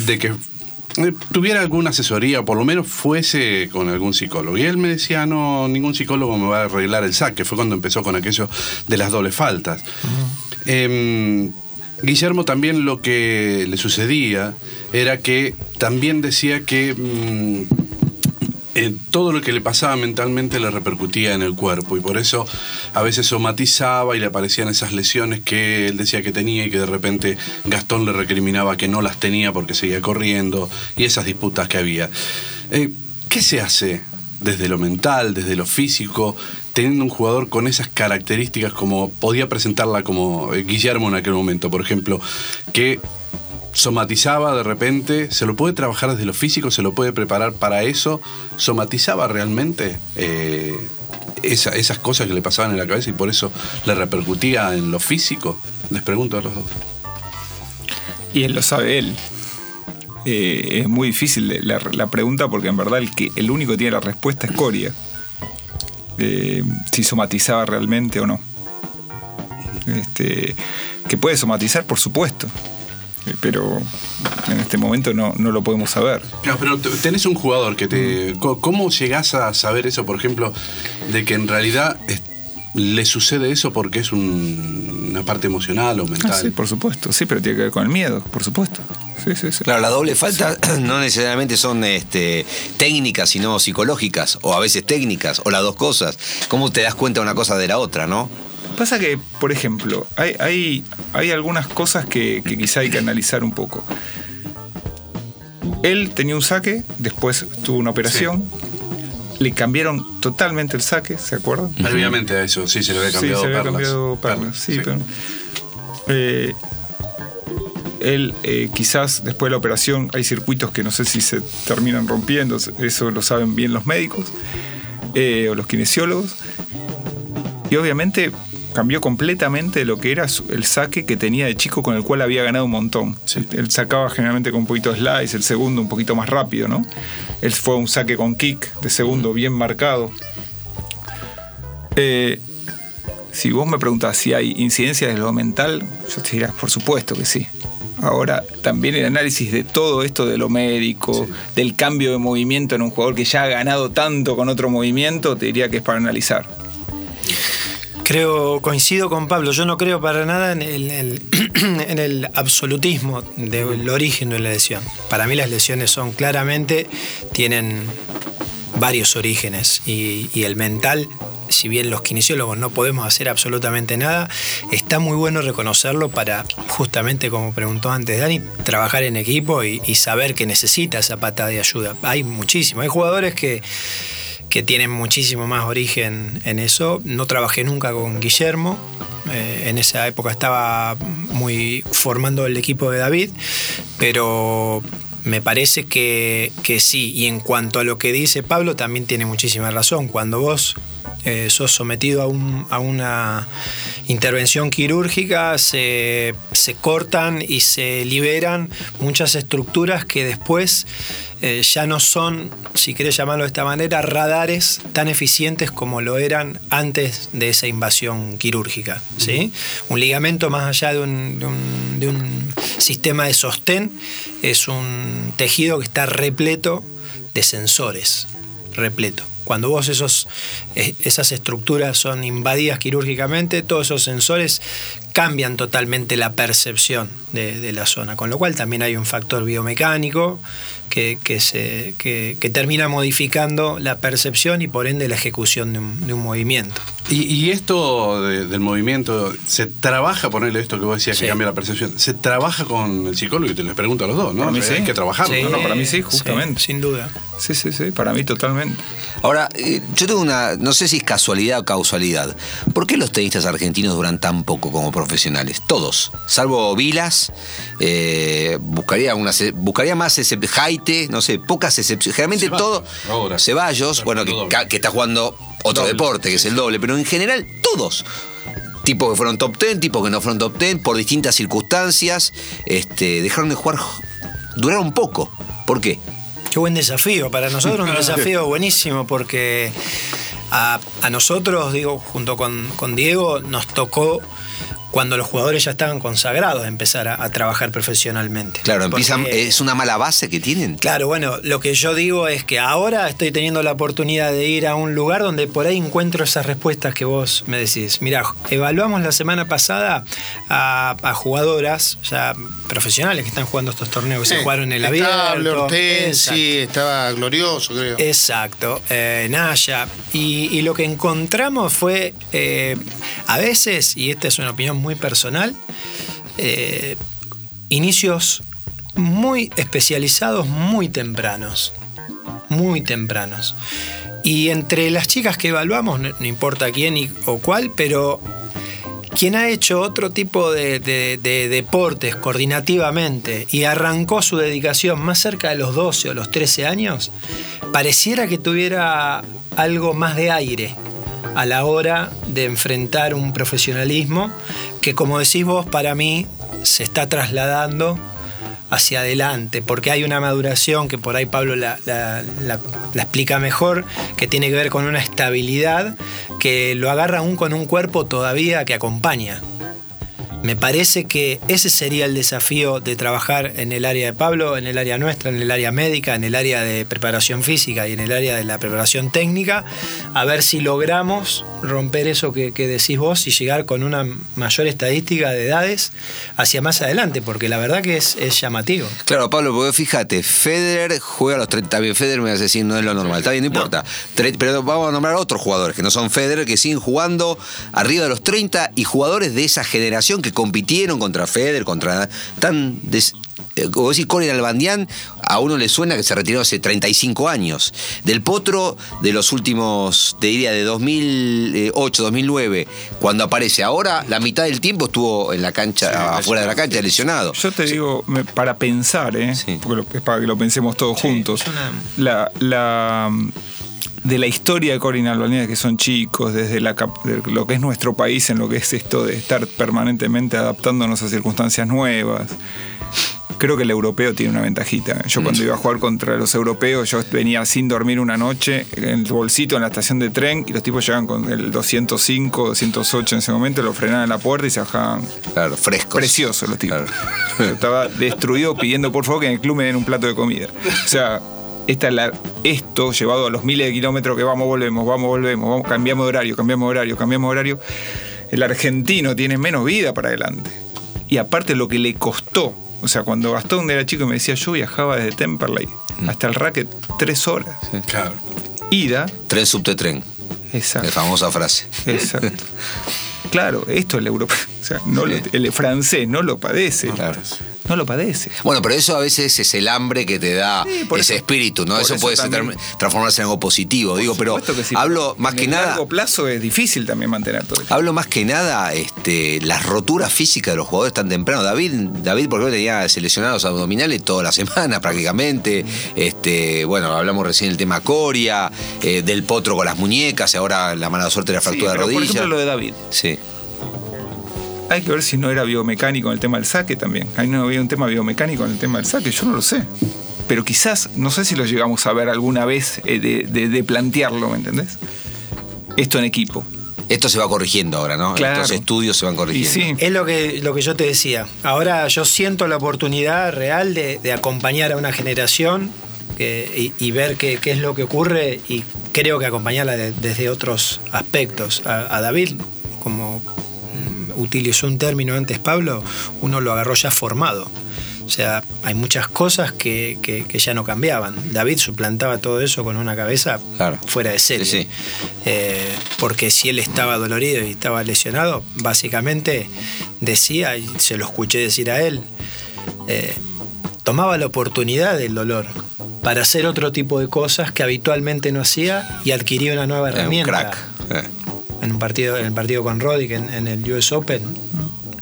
de que eh, tuviera alguna asesoría, o por lo menos fuese con algún psicólogo. Y él me decía, no, ningún psicólogo me va a arreglar el saque. Fue cuando empezó con aquello de las dobles faltas. Em, Guillermo también lo que le sucedía era que también decía que mm, eh, todo lo que le pasaba mentalmente le repercutía en el cuerpo y por eso a veces somatizaba y le aparecían esas lesiones que él decía que tenía y que de repente Gastón le recriminaba que no las tenía porque seguía corriendo y esas disputas que había. Eh, ¿Qué se hace desde lo mental, desde lo físico, teniendo un jugador con esas características como podía presentarla como eh, Guillermo en aquel momento, por ejemplo, que somatizaba de repente, se lo puede trabajar desde lo físico, se lo puede preparar para eso, somatizaba realmente eh, esa- esas cosas que le pasaban en la cabeza y por eso le repercutía en lo físico. Les pregunto a los dos. Y él lo sabe él. Eh, es muy difícil la, la pregunta porque en verdad el, que, el único que tiene la respuesta es Coria. Eh, si somatizaba realmente o no. Este, que puede somatizar, por supuesto. Eh, Pero en este momento no, no lo podemos saber. Claro, pero tenés un jugador que te. co- ¿Cómo llegás a saber eso, por ejemplo, de que en realidad le sucede eso porque es un- una parte emocional o mental? Ah, sí, por supuesto. Sí, pero tiene que ver con el miedo, por supuesto. Sí, sí, sí. Claro, la doble falta no necesariamente son este, técnicas, sino psicológicas, o a veces técnicas, o las dos cosas. ¿Cómo te das cuenta una cosa de la otra, no? Pasa que, por ejemplo, hay, hay, hay algunas cosas que, que quizá hay que analizar un poco. Él tenía un saque, después tuvo una operación, le cambiaron totalmente el saque, ¿se acuerdan? Previamente a eso, sí, se le había cambiado sí, se había perlas. cambiado perlas, Perlas, sí, pero- Eh, él eh, quizás después de la operación hay circuitos que no sé si se terminan rompiendo, eso lo saben bien los médicos eh, o los kinesiólogos. Y obviamente cambió completamente lo que era el saque que tenía de chico con el cual había ganado un montón. Sí. Él sacaba generalmente con un poquito de slice, el segundo un poquito más rápido, ¿no? Él fue un saque con kick de segundo bien marcado. Eh, si vos me preguntás si hay incidencia de lo mental, yo te diría, por supuesto que sí. Ahora, también el análisis de todo esto de lo médico, del cambio de movimiento en un jugador que ya ha ganado tanto con otro movimiento, te diría que es para analizar. Creo, coincido con Pablo, yo no creo para nada en el, absolutismo del origen de la lesión. Para mí las lesiones son claramente, tienen varios orígenes y, y el mental, si bien los kinesiólogos no podemos hacer absolutamente nada, está muy bueno reconocerlo para justamente, como preguntó antes Dani, trabajar en equipo y, y saber que necesita esa pata de ayuda. Hay muchísimo, hay jugadores que que tienen muchísimo más origen en eso. No trabajé nunca con Guillermo. eh, en esa época estaba muy formando el equipo de David, pero me parece que, que sí. Y en cuanto a lo que dice Pablo, también tiene muchísima razón. Cuando vos eh, sos sometido a, un- a una intervención quirúrgica, se, se cortan y se liberan muchas estructuras que después eh, ya no son, si querés llamarlo de esta manera, radares tan eficientes como lo eran antes de esa invasión quirúrgica. ¿sí? Un ligamento, más allá de un, de un- de un sistema de sostén, es un tejido que está repleto de sensores, repleto. Cuando vos esos, eh, esas estructuras son invadidas quirúrgicamente, todos esos sensores cambian totalmente la percepción de, de la zona, con lo cual también hay un factor biomecánico que, que se, que- que termina modificando la percepción y por ende la ejecución de un, de un movimiento. Y, y esto de- del movimiento, ¿se trabaja, ponerle esto que vos decías Sí. que cambia la percepción? ¿Se trabaja con el psicólogo? Y te les pregunto a los dos, ¿no? Para mí sí. Hay que trabajarlo. Sí, ¿no? no, para mí sí, justamente. sin duda. Sí, sí, sí, para mí totalmente. Ahora, eh, yo tengo una, no sé si es casualidad o causalidad. ¿Por qué los tenistas argentinos duran tan poco como profesionales? Todos, salvo Vilas, eh, buscaría, una, buscaría más ese Jaite, no sé, pocas excepciones. Generalmente Ceballos, todo. ahora. Ceballos, bueno, que, está jugando otro Doble, deporte, que es el doble, pero en general todos. Tipos que fueron top 10, tipos que no fueron top 10, por distintas circunstancias, este, dejaron de jugar, duraron poco. ¿Por qué? Qué buen desafío. Para nosotros un desafío buenísimo porque a, a nosotros, digo, junto con, con Diego, nos tocó cuando los jugadores ya estaban consagrados empezar a, a trabajar profesionalmente. Claro, empiezan, es una mala base que tienen. Claro, bueno, lo que yo digo es que ahora estoy teniendo la oportunidad de ir a un lugar donde por ahí encuentro esas respuestas que vos me decís. Mirá, evaluamos la semana pasada a, a jugadoras ya profesionales que están jugando estos torneos que se jugaron en el Estaba abierto. Hortensi, estaba glorioso, creo. Exacto, eh, Naya. Y, y lo que encontramos fue, eh, a veces, y esta es una opinión muy personal, eh, inicios muy especializados, muy tempranos. Muy tempranos. Y entre las chicas que evaluamos, no, importa quién o cuál, pero quien ha hecho otro tipo de deportes coordinativamente y arrancó su dedicación más cerca de los 12 o los 13 años, pareciera que tuviera algo más de aire a la hora de enfrentar un profesionalismo que, como decís vos, para mí se está trasladando hacia adelante, porque hay una maduración que por ahí Pablo la, la- la- la explica mejor, que tiene que ver con una estabilidad que lo agarra aún con un cuerpo todavía que acompaña. Me parece que ese sería el desafío de trabajar en el área de Pablo, en el área nuestra, en el área médica, en el área de preparación física y en el área de la preparación técnica, a ver si logramos romper eso que, que decís vos y llegar con una mayor estadística de edades hacia más adelante, porque la verdad que es, es llamativo. Claro, Pablo, porque fíjate, Federer juega a los 30. Está bien, Federer me vas a decir no es lo normal. Está bien, no importa. Pero vamos a nombrar otros jugadores que no son Federer, que siguen jugando arriba de los 30 y jugadores de esa generación que compitieron contra Federer, contra. tan. des- eh, como decir, Corin Albandián, a uno le suena que se retiró hace 35 años. Del Potro, de los últimos, te diría, de 2008, 2009, cuando aparece. Ahora, la mitad del tiempo estuvo en la cancha, afuera de la cancha, lesionado. Yo te digo, para pensar, ¿eh? Sí. porque lo- es para que lo pensemos todos juntos. es una- La, la, de la historia de Corin Albanese, que son chicos, desde la, cap- de lo que es nuestro país, en lo que es esto de estar permanentemente adaptándonos a circunstancias nuevas. Creo que el europeo tiene una ventajita. Yo cuando iba a jugar contra los europeos, yo venía sin dormir una noche en el bolsito en la estación de tren y los tipos llegaban con el 205, 208 en ese momento, lo frenaban en la puerta y se bajaban. Claro, frescos. Preciosos los tipos. Yo estaba destruido pidiendo por favor que en el club me den un plato de comida. O sea, esta es la- esto llevado a los miles de kilómetros que vamos, volvemos, vamos, volvemos, vamos, cambiamos de horario, cambiamos de horario, cambiamos de horario. El argentino tiene menos vida para adelante. Y aparte lo que le costó, o sea, cuando Gastón era chico y me decía, yo viajaba desde Temperley hasta el racket tres horas. Claro. Ida, Tren subte tren. La exacto. famosa frase. Exacto. Claro, esto el europeo, o sea, no lo- el francés no lo padece. Claro. No lo padece. Bueno, pero eso a veces es el hambre que te da Sí, por ese eso- espíritu, ¿no? por Eso, eso puede ser- transformarse en algo positivo, digo, pero Por supuesto que sí, hablo más que nada. largo plazo es difícil también mantener todo eso. Hablo más que nada este, las roturas físicas de los jugadores tan temprano. David, David por ejemplo, tenía seleccionados abdominales toda la semana prácticamente. Este, bueno, hablamos recién del tema Coria, eh, del potro con las muñecas, y ahora la mala suerte de la Sí, fractura pero de por rodilla. ejemplo lo de David. Sí. Hay que ver si no era biomecánico en el tema del saque también. Ahí no había un tema biomecánico en el tema del saque, yo no lo sé. Pero quizás, no sé si lo llegamos a ver alguna vez eh, de, de- de plantearlo, ¿me entendés? Esto en equipo. Esto se va corrigiendo ahora, ¿no? Claro. Estos estudios se van corrigiendo. sí, Es lo que, lo que yo te decía. Ahora yo siento la oportunidad real de, de acompañar a una generación que- y, y ver qué, qué es lo que ocurre y creo que acompañarla de- desde otros aspectos. A, a David, como utilizó un término antes Pablo, uno lo agarró ya formado. O sea, hay muchas cosas que, que- que ya no cambiaban. David suplantaba todo eso con una cabeza Claro. fuera de serie. Sí, sí. Eh, porque si él estaba dolorido y estaba lesionado, básicamente decía, y se lo escuché decir a él, eh, tomaba la oportunidad del dolor para hacer otro tipo de cosas que habitualmente no hacía y adquiría una nueva Es un herramienta. crack. En un partido, en el partido con Roddick en, en el US Open,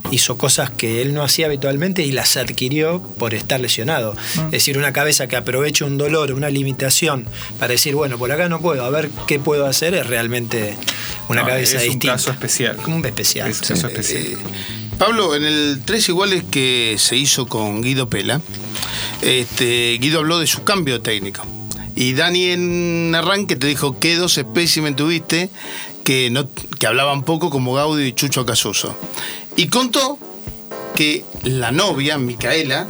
hizo cosas que él no hacía habitualmente y las adquirió por estar lesionado. Es decir, una cabeza que aprovecha un dolor, una limitación, para decir, bueno, por acá no puedo, a ver qué puedo hacer, es realmente una No, cabeza es un distinta. caso especial. Un especial. Es un caso especial. Eh, Pablo, en el Tres Iguales que se hizo con Guido Pela, este, Guido habló de su cambio técnico. Y Dani en arranque te dijo qué dos espécimen tuviste que, no, que hablaban poco como Gaudio y Chucho Casuso. Y contó que la novia, Micaela,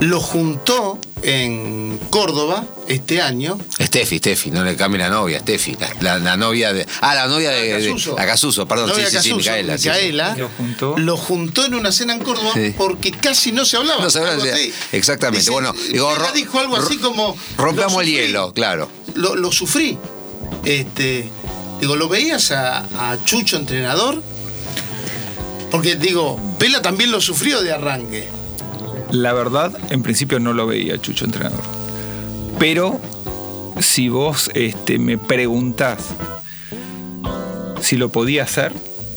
lo juntó en Córdoba este año Steffi, Steffi, no le cambie la novia, Steffi. La, la- la novia de. Ah, la novia de. de- Casuso. a Casuso, perdón, Novia sí, sí, Micaela. sí, sí. Micaela Lo juntó. lo juntó en una cena en Córdoba Sí. porque casi no se hablaba. No se hablaba, exactamente. Bueno, digo, dijo algo así como. Rompamos el hielo, claro. Lo, lo sufrí. Este, digo, ¿lo veías a, a Chucho entrenador? Porque digo, Pela también lo sufrió de arranque. La verdad, en principio no lo veía Chucho entrenador. Pero si vos este, me preguntás si lo podía hacer,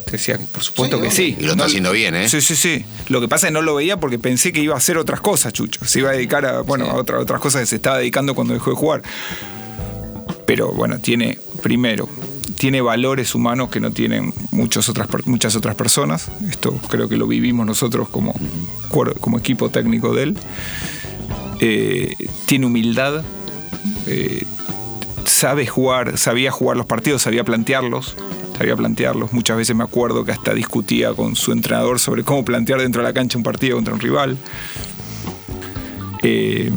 te decía que por supuesto Sí, que sí. Y lo está haciendo bien, ¿eh? Sí, sí, sí. Lo que pasa es que no lo veía porque pensé que iba a hacer otras cosas, Chucho. Se iba a dedicar a, bueno, Sí. a otra- otras cosas que se estaba dedicando cuando dejó de jugar. Pero bueno, tiene, primero, tiene valores humanos que no tienen muchas otras, muchas otras personas. Esto creo que lo vivimos nosotros como, como equipo técnico de él. Eh, tiene humildad. eh, sabe jugar, sabía jugar los partidos, sabía plantearlos. Sabía plantearlos. Muchas veces me acuerdo que hasta discutía con su entrenador sobre cómo plantear dentro de la cancha un partido contra un rival. Eh,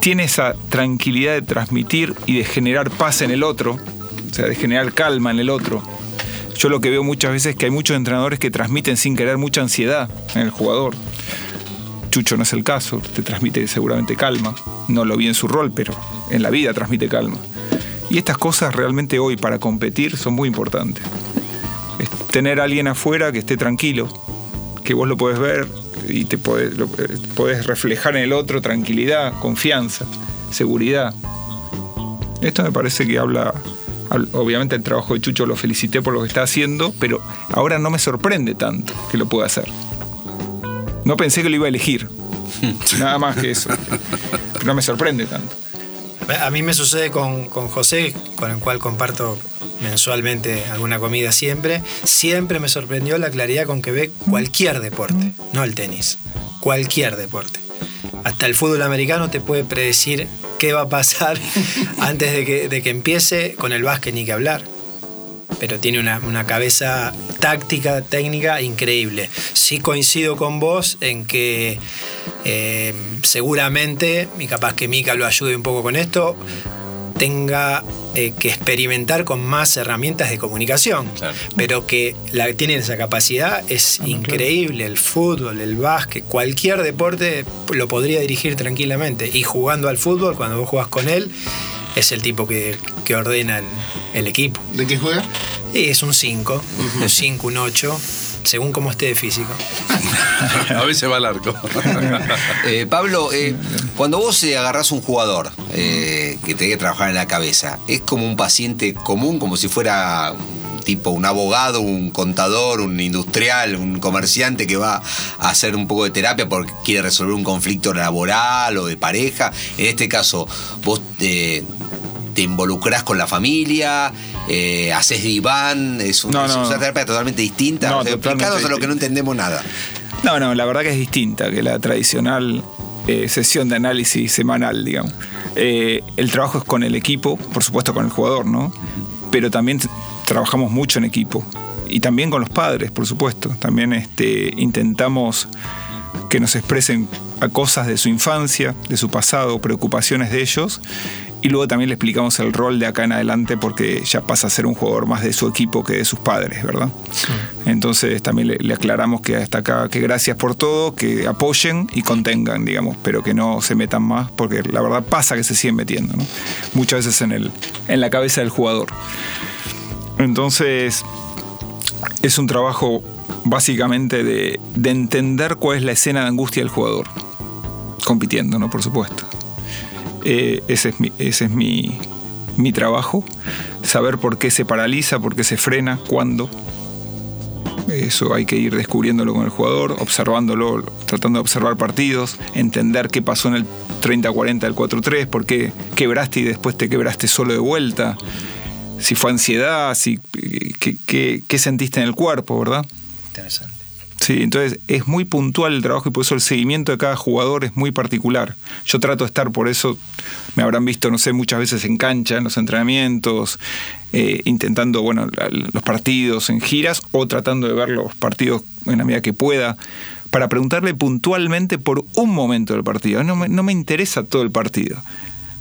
tiene esa tranquilidad de transmitir y de generar paz en el otro, o sea, de generar calma en el otro. Yo lo que veo muchas veces es que hay muchos entrenadores que transmiten sin querer mucha ansiedad en el jugador. Chucho no es el caso, te transmite seguramente calma. No lo vi en su rol, pero en la vida transmite calma. Y estas cosas realmente hoy para competir son muy importantes. Es tener a alguien afuera que esté tranquilo, que vos lo podés ver y te podés, eh, podés reflejar en el otro tranquilidad, confianza, seguridad. Esto me parece que habla- obviamente el trabajo de Chucho lo felicité por lo que está haciendo, pero ahora no me sorprende tanto que lo pueda hacer. No pensé que lo iba a elegir, nada más que eso. Pero no me sorprende tanto. A mí me sucede con, con José, con el cual comparto mensualmente alguna comida siempre. Siempre me sorprendió la claridad con que ve cualquier deporte, no el tenis. cualquier deporte. Hasta el fútbol americano te puede predecir qué va a pasar antes de que, empiece, con el básquet ni que hablar. Pero tiene una, una cabeza táctica, técnica increíble. Sí coincido con vos en que eh, seguramente, y capaz que Mika lo ayude un poco con esto, tenga eh, que experimentar con más herramientas de comunicación. Claro. Pero que la, tienen esa capacidad es increíble. El fútbol, el básquet, cualquier deporte lo podría dirigir tranquilamente. Y jugando al fútbol, cuando vos jugás con él, es el tipo que, que ordena el, el equipo. ¿De qué juega? Y es un 5, un 5, un 8, según cómo esté de físico. A veces va al arco. Eh, Pablo, eh, cuando vos eh, agarrás un jugador eh, que te que trabajar en la cabeza, ¿es como un paciente común, como si fuera un tipo un abogado, un contador, un industrial, un comerciante que va a hacer un poco de terapia porque quiere resolver un conflicto laboral o de pareja? En este caso, vos eh, te involucrás con la familia, eh, haces diván, es, un- No, es no, una terapia totalmente distinta. No, O sea, totalmente explicanos a lo que no entendemos nada. No, no, la verdad que es distinta que la tradicional eh, sesión de análisis semanal, digamos. Eh, el trabajo es con el equipo, por supuesto con el jugador, ¿no? Pero también trabajamos mucho en equipo. Y también con los padres, por supuesto. También este, intentamos que nos expresen a cosas de su infancia, de su pasado, preocupaciones de ellos. Y luego también le explicamos el rol de acá en adelante porque ya pasa a ser un jugador más de su equipo que de sus padres, ¿verdad? Entonces también le, le aclaramos que hasta acá, que gracias por todo, que apoyen y contengan, digamos, pero que no se metan más porque la verdad pasa que se siguen metiendo, ¿no? Muchas veces en, el, en la cabeza del jugador. Entonces, es un trabajo básicamente de, de entender cuál es la escena de angustia del jugador, compitiendo, ¿no? Por supuesto. Eh, ese es, mi, ese es mi, mi trabajo, saber por qué se paraliza, por qué se frena, cuándo. Eso hay que ir descubriéndolo con el jugador, observándolo, tratando de observar partidos, entender qué pasó en el 30-40 del 4-3, por qué quebraste y después te quebraste solo de vuelta, si fue ansiedad, si, qué, qué- qué sentiste en el cuerpo, ¿verdad? Interesante. Sí, entonces es muy puntual el trabajo y por eso el seguimiento de cada jugador es muy particular. Yo trato de estar, por eso me habrán visto, no sé, muchas veces en cancha, en los entrenamientos, eh, intentando, bueno, los partidos en giras o tratando de ver los partidos en la medida que pueda para preguntarle puntualmente por un momento del partido. No me, no me interesa todo el partido.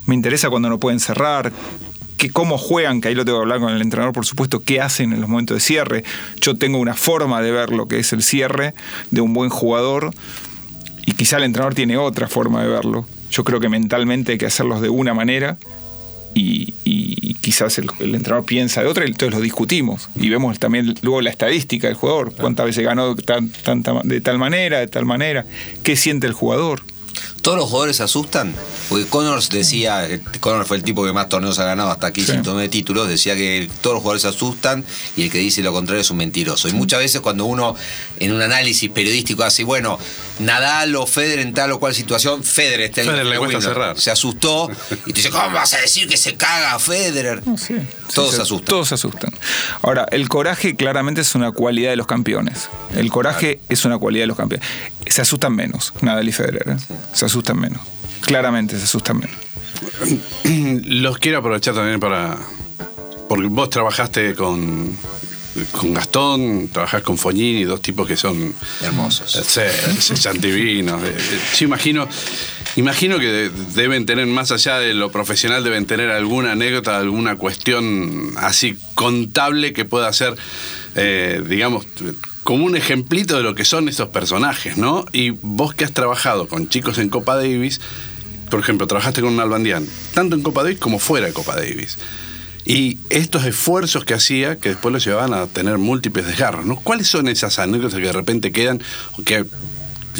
Me interesa cuando no pueden cerrar, que cómo juegan, que ahí lo tengo que hablar con el entrenador, por supuesto, qué hacen en los momentos de cierre. Yo tengo una forma de ver lo que es el cierre de un buen jugador y quizá el entrenador tiene otra forma de verlo. Yo creo que mentalmente hay que hacerlos de una manera y, y quizás el, el entrenador piensa de otra y entonces lo discutimos y vemos también luego la estadística del jugador, cuántas veces ganó tan- de tal manera, de tal manera, qué siente el jugador. ¿Todos los jugadores se asustan? Porque Connors decía, Connors fue el tipo que más torneos ha ganado hasta aquí, Sí. 109 títulos, decía que todos los jugadores se asustan y el que dice lo contrario es un mentiroso. Y muchas veces cuando uno en un análisis periodístico hace, bueno, Nadal o Federer en tal o cual situación, Federer está en Federer le cuesta Wimbledon. cerrar. Se asustó y tú dices, ¿cómo vas a decir que se caga Federer? Sí, Todos sí, se asustan. Todos se asustan. Ahora, el coraje claramente es una cualidad de los campeones. El coraje es una cualidad de los campeones. Se asustan menos, Nadal y Federer. ¿eh? Se asustan menos. Claramente se asustan menos. Los quiero aprovechar también para. Porque vos trabajaste con, con Gastón, trabajás con Fognini, dos tipos que son. Hermosos. eh, Sí, son divinos. Yo imagino. Imagino que de- deben tener, más allá de lo profesional, deben tener alguna anécdota, alguna cuestión así contable que pueda ser, eh, digamos, como un ejemplito de lo que son estos personajes, ¿no? Y vos que has trabajado con chicos en Copa Davis, por ejemplo, trabajaste con un Albandián, tanto en Copa Davis como fuera de Copa Davis. Y estos esfuerzos que hacía, que después los llevaban a tener múltiples desgarros, ¿no? ¿Cuáles son esas anécdotas que de repente quedan, o que,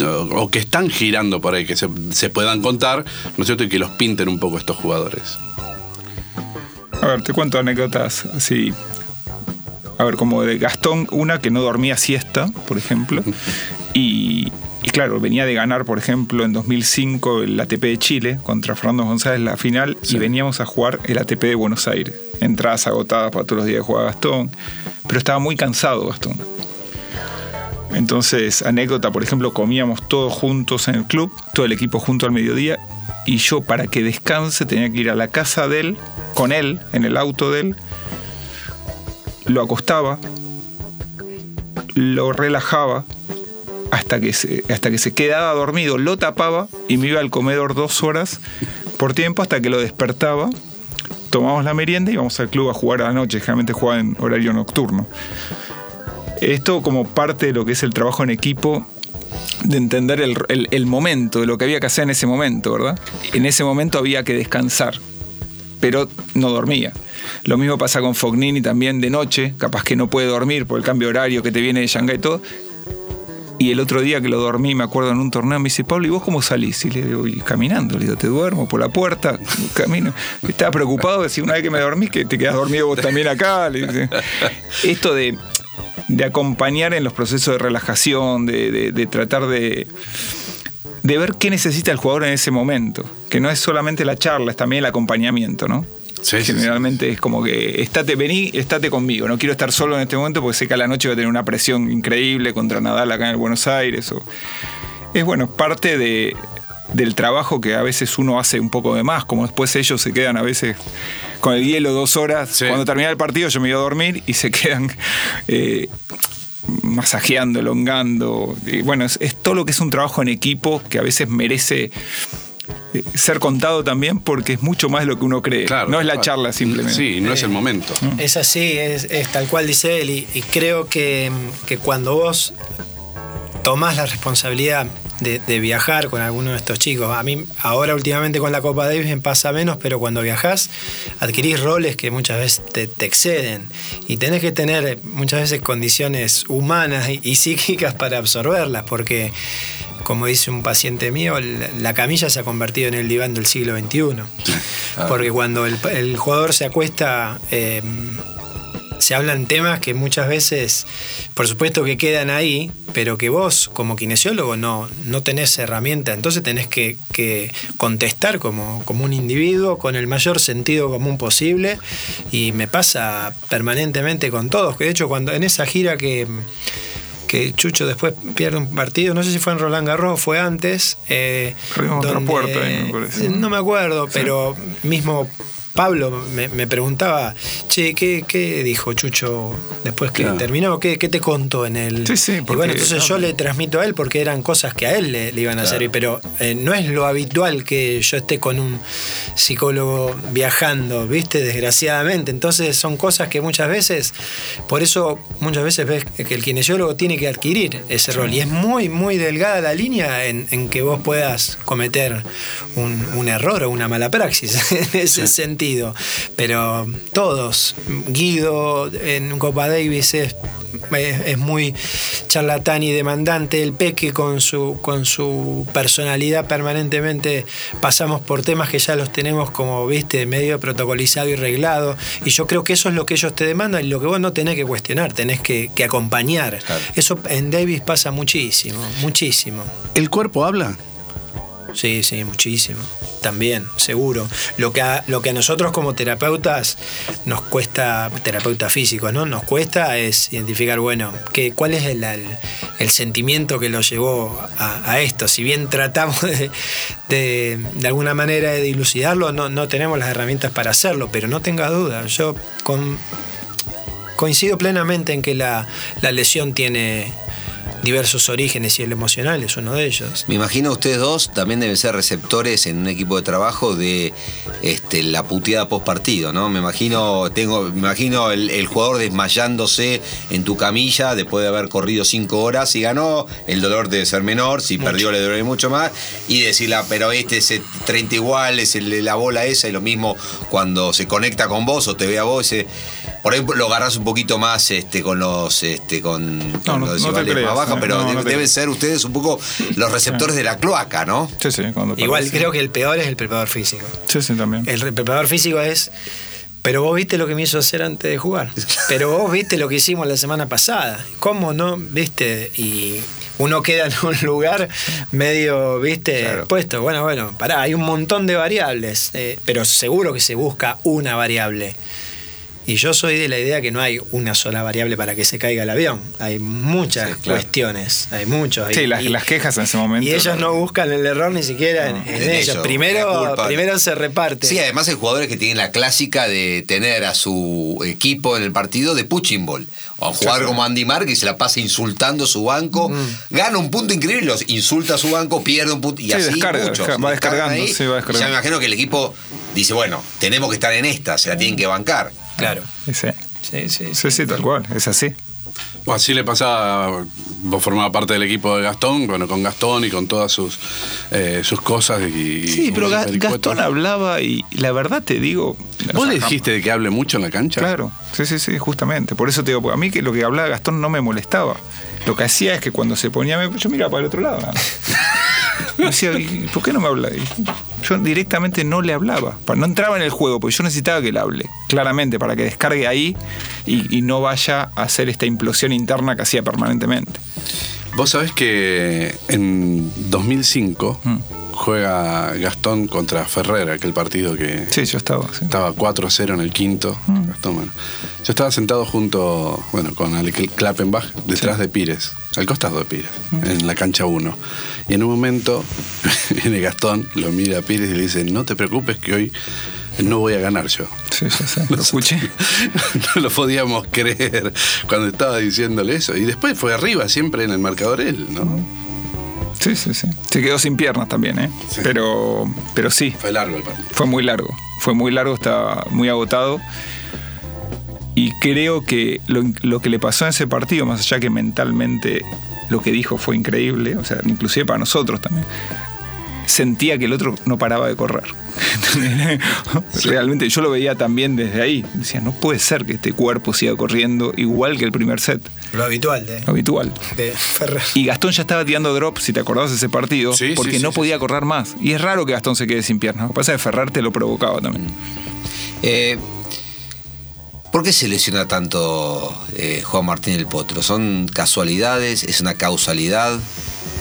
o que están girando por ahí, que se, se puedan contar, ¿no es cierto? Y que los pinten un poco estos jugadores. A ver, te cuento anécdotas así. A ver, como de Gastón, una que no dormía siesta, por ejemplo. Y, y claro, venía de ganar, por ejemplo, en 2005 el ATP de Chile contra Fernando González la final y veníamos a jugar el ATP de Buenos Aires. Entradas agotadas para todos los días que jugaba Gastón. Pero estaba muy cansado Gastón. Entonces, anécdota, por ejemplo, comíamos todos juntos en el club, todo el equipo junto al mediodía, y yo para que descanse tenía que ir a la casa de él, con él, en el auto de él, lo acostaba, lo relajaba hasta que se, hasta que se quedaba dormido, lo tapaba y me iba al comedor dos horas por tiempo hasta que lo despertaba. Tomamos la merienda y íbamos al club a jugar a la noche, generalmente jugaba en horario nocturno. Esto como parte de lo que es el trabajo en equipo, de entender el- el momento, de lo que había que hacer en ese momento, ¿verdad? En ese momento había que descansar, pero no dormía. Lo mismo pasa con Fognini también de noche, capaz que no puede dormir por el cambio de horario que te viene de Shanghái y todo. Y el otro día que lo dormí, me acuerdo en un torneo, me dice, Pablo, ¿y vos cómo salís? Y le digo, "Y caminando, le digo, te duermo por la puerta, camino. Estaba preocupado de si una vez que me dormís, que te quedas dormido vos también acá. Esto de, acompañar en los procesos de relajación, de, tratar de ver qué necesita el jugador en ese momento. Que no es solamente la charla, es también el acompañamiento, ¿no? Sí, sí, sí. Generalmente es como que estate, vení, estate conmigo. No quiero estar solo en este momento porque sé que a la noche voy a tener una presión increíble contra Nadal acá en el Buenos Aires. o- Es bueno, parte de, del trabajo que a veces uno hace un poco de más, como después ellos se quedan a veces con el hielo dos horas. Sí. Cuando termina el partido yo me iba a dormir y se quedan eh, masajeando, elongando. Y bueno, es, es todo lo que es un trabajo en equipo que a veces merece ser contado también porque es mucho más de lo que uno cree. Claro, no es la claro. charla simplemente. Sí, no es el momento. Es así, es, es tal cual dice él, y, y creo que, que cuando vos tomás la responsabilidad de, de viajar con alguno de estos chicos, a mí ahora últimamente con la Copa Davis me pasa menos, pero cuando viajás adquirís roles que muchas veces te, te exceden y tenés que tener muchas veces condiciones humanas y, y psíquicas para absorberlas, porque como dice un paciente mío, la, la camilla se ha convertido en el diván del siglo XXI. Porque cuando el, el jugador se acuesta, eh, se hablan temas que muchas veces, por supuesto que quedan ahí, pero que vos como kinesiólogo no, no tenés herramienta, entonces tenés que, que contestar como, como un individuo con el mayor sentido común posible. Y me pasa permanentemente con todos, que de hecho cuando en esa gira que que Chucho después pierde un partido, no sé si fue en Roland Garros o fue antes. Eh, Perdimos otra puerta ahí, me parece. No me acuerdo, pero mismo Pablo me, me preguntaba, che, ¿qué, qué dijo Chucho después que Claro. terminó? ¿Qué, qué te contó en el...? Sí, sí, y porque- bueno, entonces yo le transmito a él porque eran cosas que a él le, le iban a servir, pero eh, no es lo habitual que yo esté con un psicólogo viajando, ¿viste? Desgraciadamente. Entonces son cosas que muchas veces, por eso muchas veces ves que el kinesiólogo tiene que adquirir ese rol. Y es muy, muy delgada la línea en, en que vos puedas cometer un, un error o una mala praxis en ese sentido. Pero todos, Guido en Copa Davis es, es, es muy charlatán y demandante, el Peque con su, con su personalidad permanentemente pasamos por temas que ya los tenemos como, viste, medio protocolizado y reglado. Y yo creo que eso es lo que ellos te demandan y lo que vos no tenés que cuestionar, tenés que, que acompañar. Eso en Davis pasa muchísimo, muchísimo. ¿El cuerpo habla? Sí, sí, muchísimo. También, seguro. Lo que a, lo que a nosotros como terapeutas nos cuesta, terapeutas físicos, ¿no? Nos cuesta es identificar, bueno, que, cuál es el, el- sentimiento que lo llevó a, esto. Si bien tratamos de, de, de alguna manera de dilucidarlo, no, no tenemos las herramientas para hacerlo, pero no tenga duda. Yo con, coincido plenamente en que la, la lesión tiene diversos orígenes y el emocional es uno de ellos. Me imagino ustedes dos también deben ser receptores en un equipo de trabajo de este, la puteada post partido, ¿no? Me imagino, tengo, me imagino el, el jugador desmayándose en tu camilla después de haber corrido cinco horas. Si ganó, el dolor debe ser menor, si perdió le duele mucho más. Y decirle, "Ah, pero este es el 30 igual, es el de la bola esa, y lo mismo cuando se conecta con vos o te ve a vos, ese- por ahí lo agarrás un poquito más este, con los este, con, con no- los no te decibelios creas, más bajos, pero deben ser ustedes un poco los receptores de la cloaca, ¿no? Sí, sí, cuando Igual creo que el peor es el preparador físico. Sí, sí, también. El preparador físico es. Pero vos viste lo que me hizo hacer antes de jugar. Pero vos viste lo que hicimos la semana pasada. ¿Cómo no? ¿Viste? Y uno queda en un lugar medio, ¿viste? Puesto. Bueno, bueno, pará, hay un montón de variables. eh, pero seguro que se busca una variable. Y yo soy de la idea que no hay una sola variable para que se caiga el avión. Hay muchas Sí, claro. cuestiones, hay muchos. Sí, Y- las, y- las quejas en ese momento. Y ellos no buscan el error ni siquiera en, en en ellos. Primero, primero se reparte. Sí, además hay jugadores que tienen la clásica de tener a su equipo en el partido de punching ball. O un jugador como Andy Mark que se la pasa insultando a su banco, gana un punto increíble, los insulta a su banco, pierde un punto y Sí, así descarga, muchos. descarga, va Descargan descargando, sí, va y descargando. Ya me imagino que el equipo dice, bueno, tenemos que estar en esta, se la tienen que bancar. Claro. Sí, Sí, sí, sí. sí, sí, tal cual, es así. Así le pasaba, vos formabas parte del equipo de Gastón, bueno, con Gastón y con todas sus, eh, sus cosas. Y, Sí, y pero Ga-. Gastón hablaba y la verdad te digo. ¿Vos le dijiste de que hable mucho en la cancha? Claro, sí, sí, sí, justamente. Por eso te digo, porque a mí que lo que hablaba Gastón no me molestaba. Lo que hacía es que cuando se ponía, me- yo miraba para el otro lado. Me decía, "¿Y ¿por qué no me habla? Yo directamente no le hablaba. No entraba en el juego, porque yo necesitaba que él hable, claramente, para que descargue ahí y, y no vaya a hacer esta implosión interna que hacía permanentemente. Vos sabés que en 2005 Mm. Juega Gastón contra Ferrer, aquel partido que Sí, yo estaba. sí. estaba 4-0 en el quinto. Mm. Gastón, bueno. Yo estaba sentado junto, bueno, con Ale Klappenbach, detrás de Pires, al costado de Pires, Mm. en la cancha 1. Y en un momento viene Gastón, lo mira a Pires y le dice, no te preocupes que hoy no voy a ganar yo. Sí, yo sé, lo escuché. no lo podíamos creer cuando estaba diciéndole eso. Y después fue arriba, siempre en el marcador él, ¿no? Sí, sí, sí. Se quedó sin piernas también, ¿eh? Sí. Pero, pero sí, Fue largo el partido. fue muy largo. Fue muy largo, estaba muy agotado. Y creo que lo, lo que le pasó en ese partido, más allá que mentalmente lo que dijo fue increíble, o sea, inclusive para nosotros también, sentía que el otro no paraba de correr. Realmente yo lo veía también desde ahí. Decía, no puede ser que este cuerpo siga corriendo igual que el primer set, Lo habitual de, lo habitual. de Ferrer. Y Gastón ya estaba tirando drops, si te acordás de ese partido, sí, porque sí, no sí, podía correr más. Y es raro que Gastón se quede sin piernas. Lo que pasa es que Ferrer te lo provocaba también. Eh, ¿Por qué se lesiona tanto eh, Juan Martín el Potro? ¿Son casualidades? ¿Es una causalidad?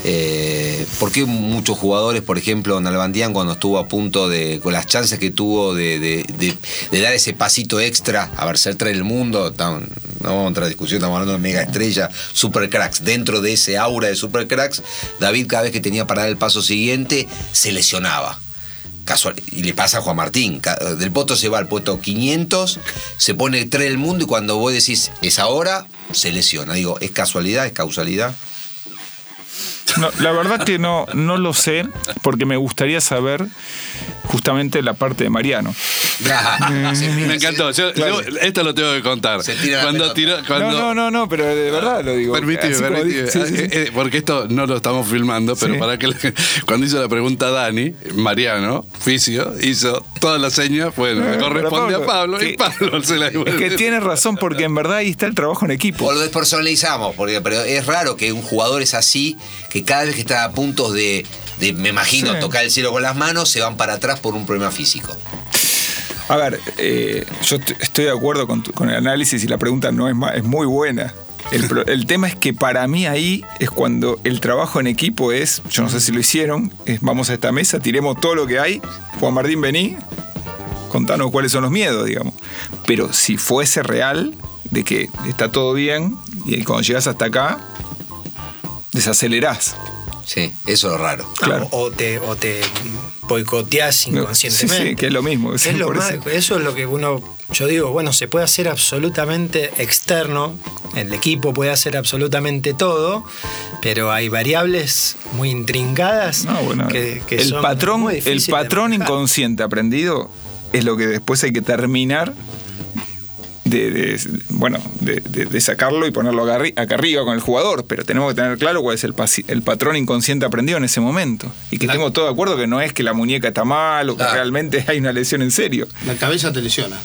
Eh, ¿Por qué muchos jugadores, por ejemplo, Nalbandián cuando estuvo a punto de, con las chances que tuvo de, dar ese pasito extra, a ver, ser tres del mundo, tan- no vamos a entrar en discusión, estamos hablando de mega estrella, super cracks, dentro de ese aura de super cracks, David cada vez que tenía para dar el paso siguiente, se lesionaba. Casual, y le pasa a Juan Martín. Del Potro se va al puesto 500, se pone 3 del mundo y cuando vos decís es ahora, se lesiona. Digo, ¿es casualidad? ¿Es causalidad? No, la verdad que no, no lo sé, porque me gustaría saber justamente la parte de Mariano. Me encantó. Yo- Claro. yo- esto lo tengo que contar. Se tira la cuando pelota. tiró, cuando, No, no, no, no, pero de verdad lo digo. Permíteme, Así como permíteme. dije- sí, sí, sí. Eh, eh, porque esto no lo estamos filmando, pero Sí. para que cuando hizo la pregunta Dani, Mariano, Ficio, hizo todas las señas, bueno, le Eh, corresponde a Pablo que- y Pablo se la Es que tiene razón, porque en verdad ahí está el trabajo en equipo. O lo despersonalizamos, porque, pero es raro que un jugador es así, que cada vez que está a punto de, de, me imagino, Sí. tocar el cielo con las manos, se van para atrás por un problema físico. A ver, eh, yo estoy de acuerdo con, tu- con el análisis y la pregunta no es, es muy buena. El tema es que para mí ahí es cuando el trabajo en equipo es, yo no sé si lo hicieron, es vamos a esta mesa, tiremos todo lo que hay, Juan Martín vení, contanos cuáles son los miedos, digamos. Pero si fuese real, de que está todo bien, y cuando llegas hasta acá, desacelerás. Sí, eso es lo raro. Claro. O te, o te boicoteás inconscientemente. Sí, sí, que es lo mismo. Es lo más- eso. es lo que uno, yo digo, bueno, se puede hacer absolutamente externo, el equipo puede hacer absolutamente todo, pero hay variables muy intrincadas No, bueno, que, que el son patrón, muy el patrón inconsciente aprendido es lo que después hay que terminar de, de- bueno, de, de- de sacarlo y ponerlo acá, arri- acá arriba con el jugador, pero tenemos que tener claro cuál es el, el patrón inconsciente aprendido en ese momento. Y que tengo todo de acuerdo que no es que la muñeca está mal o que realmente hay una lesión en serio. La cabeza te lesiona.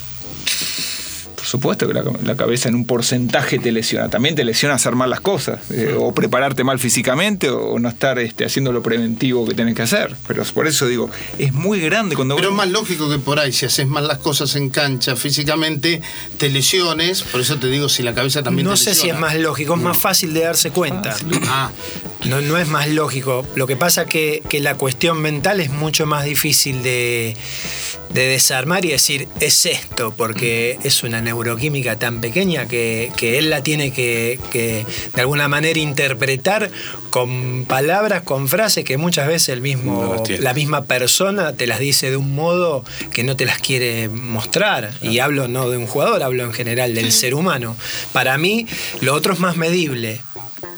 Por supuesto que la, la cabeza en un porcentaje te lesiona. También te lesiona hacer mal las cosas. eh, o prepararte mal físicamente o no estar este, haciendo lo preventivo que tenés que hacer. Pero por eso digo, es muy grande cuando Pero es vos- más lógico que por ahí, si haces mal las cosas en cancha físicamente, te lesiones. Por eso te digo, si la cabeza también No te sé si lesiona. es más lógico, es más fácil de darse cuenta. Ah, no, no es más lógico. Lo que pasa que, que la cuestión mental es mucho más difícil de, de desarmar y decir, es esto, porque es una neuroquímica tan pequeña que, que él la tiene que, que, de alguna manera interpretar con palabras, con frases que muchas veces el mismo, la misma persona te las dice de un modo que no te las quiere mostrar. Y hablo no de un jugador, hablo en general del ser humano. Para mí, lo otro es más medible.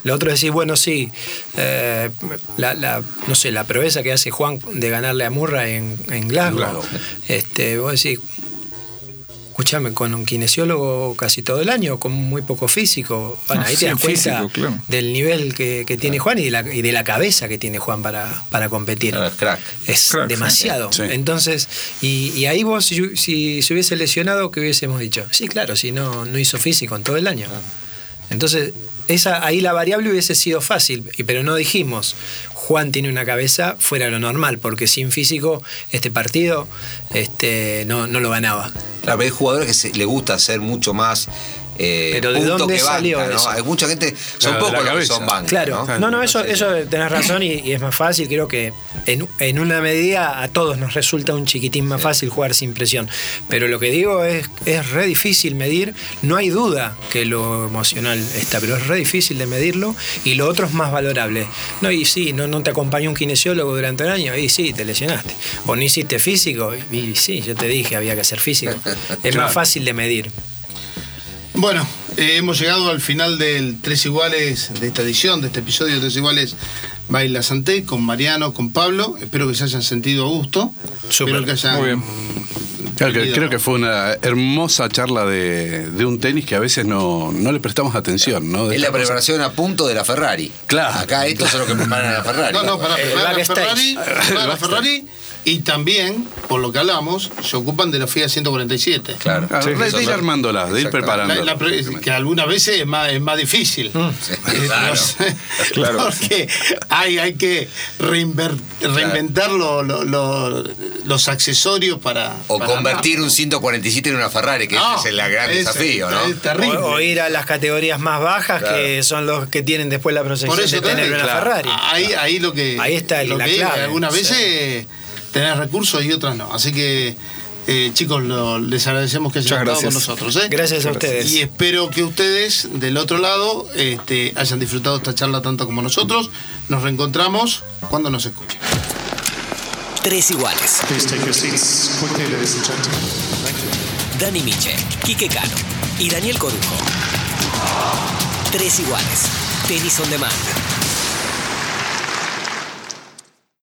Lo otro es decir, bueno, sí, eh, la, la- no sé, la proeza que hace Juan de ganarle a Murray en, en Glasgow. Este, vos decís, escúchame, con un kinesiólogo casi todo el año, con muy poco físico. Bueno, Ah, ahí sí, te das cuenta físico, claro. del nivel que, que tiene Juan y de, la, y de la cabeza que tiene Juan para, para competir. Claro, es crack. Es Crack, demasiado. sí. Entonces, y, y ahí vos, si, si se hubiese lesionado, ¿qué hubiésemos dicho? Sí, claro, si no, no hizo físico en todo el año. Entonces, esa, ahí la variable hubiese sido fácil, pero no dijimos, Juan tiene una cabeza fuera lo normal, porque sin físico este partido este, no, no lo ganaba. Claro, pero hay jugadores que le gusta ser mucho más. Eh, Pero ¿de punto dónde que banca, salió ¿no? eso? Hay mucha gente, son Claro, pocos los que son bancos. Claro, ¿no? no, no, eso, eso tenés razón y, y es más fácil. Creo que en, en una medida a todos nos resulta un chiquitín más fácil jugar sin presión. Pero lo que digo es, es re difícil medir. No hay duda que lo emocional está, pero es re difícil de medirlo y lo otro es más valorable. No, y sí, no, no te acompañó un kinesiólogo durante un año y sí, te lesionaste. O no hiciste físico y sí, yo te dije, había que hacer físico. Es Claro. más fácil de medir. Bueno, eh, hemos llegado al final del Tres Iguales, de esta edición, de este episodio de Tres Iguales Baila Santé, con Mariano, con Pablo. Espero que se hayan sentido a gusto. Súper. Espero que hayan. Muy bien. Creo que, Querido. creo que fue una hermosa charla de, de un tenis que a veces no, no le prestamos atención, ¿no? De Es la preparación a punto de la Ferrari. Claro. Acá estos son los que preparan a la Ferrari. No, no, para El preparar la. Ferrari, preparar la Ferrari y también, por lo que hablamos, se ocupan de la FIA 147. Claro. Ah, de, ir armándolas, de ir Exacto. preparando. La- la pre- que algunas veces es más, es más difícil. Eh, claro. los- Claro. Porque hay, hay que reinver- reinventar lo- lo- lo- los accesorios para. O para convertir armar. un 147 en una Ferrari, que No, ese es el gran es- desafío, ¿no? Es terrible. O, o ir a las categorías más bajas Claro. que son los que tienen después la proyección Por eso de tener también, una claro. Ferrari. Ahí, ahí lo que. Ahí está lo la que clave, Algunas sí. Tenés recursos y otras no. Así que, eh, chicos, lo- les agradecemos que hayan Muchas estado con nosotros. ¿eh? Gracias a ustedes. Y espero que ustedes, del otro lado, este, hayan disfrutado esta charla tanto como nosotros. Nos reencontramos cuando nos escuchen. Tres iguales. Dani Miche, Quique Cano y Daniel Corujo. Tres iguales. Tenis on demand.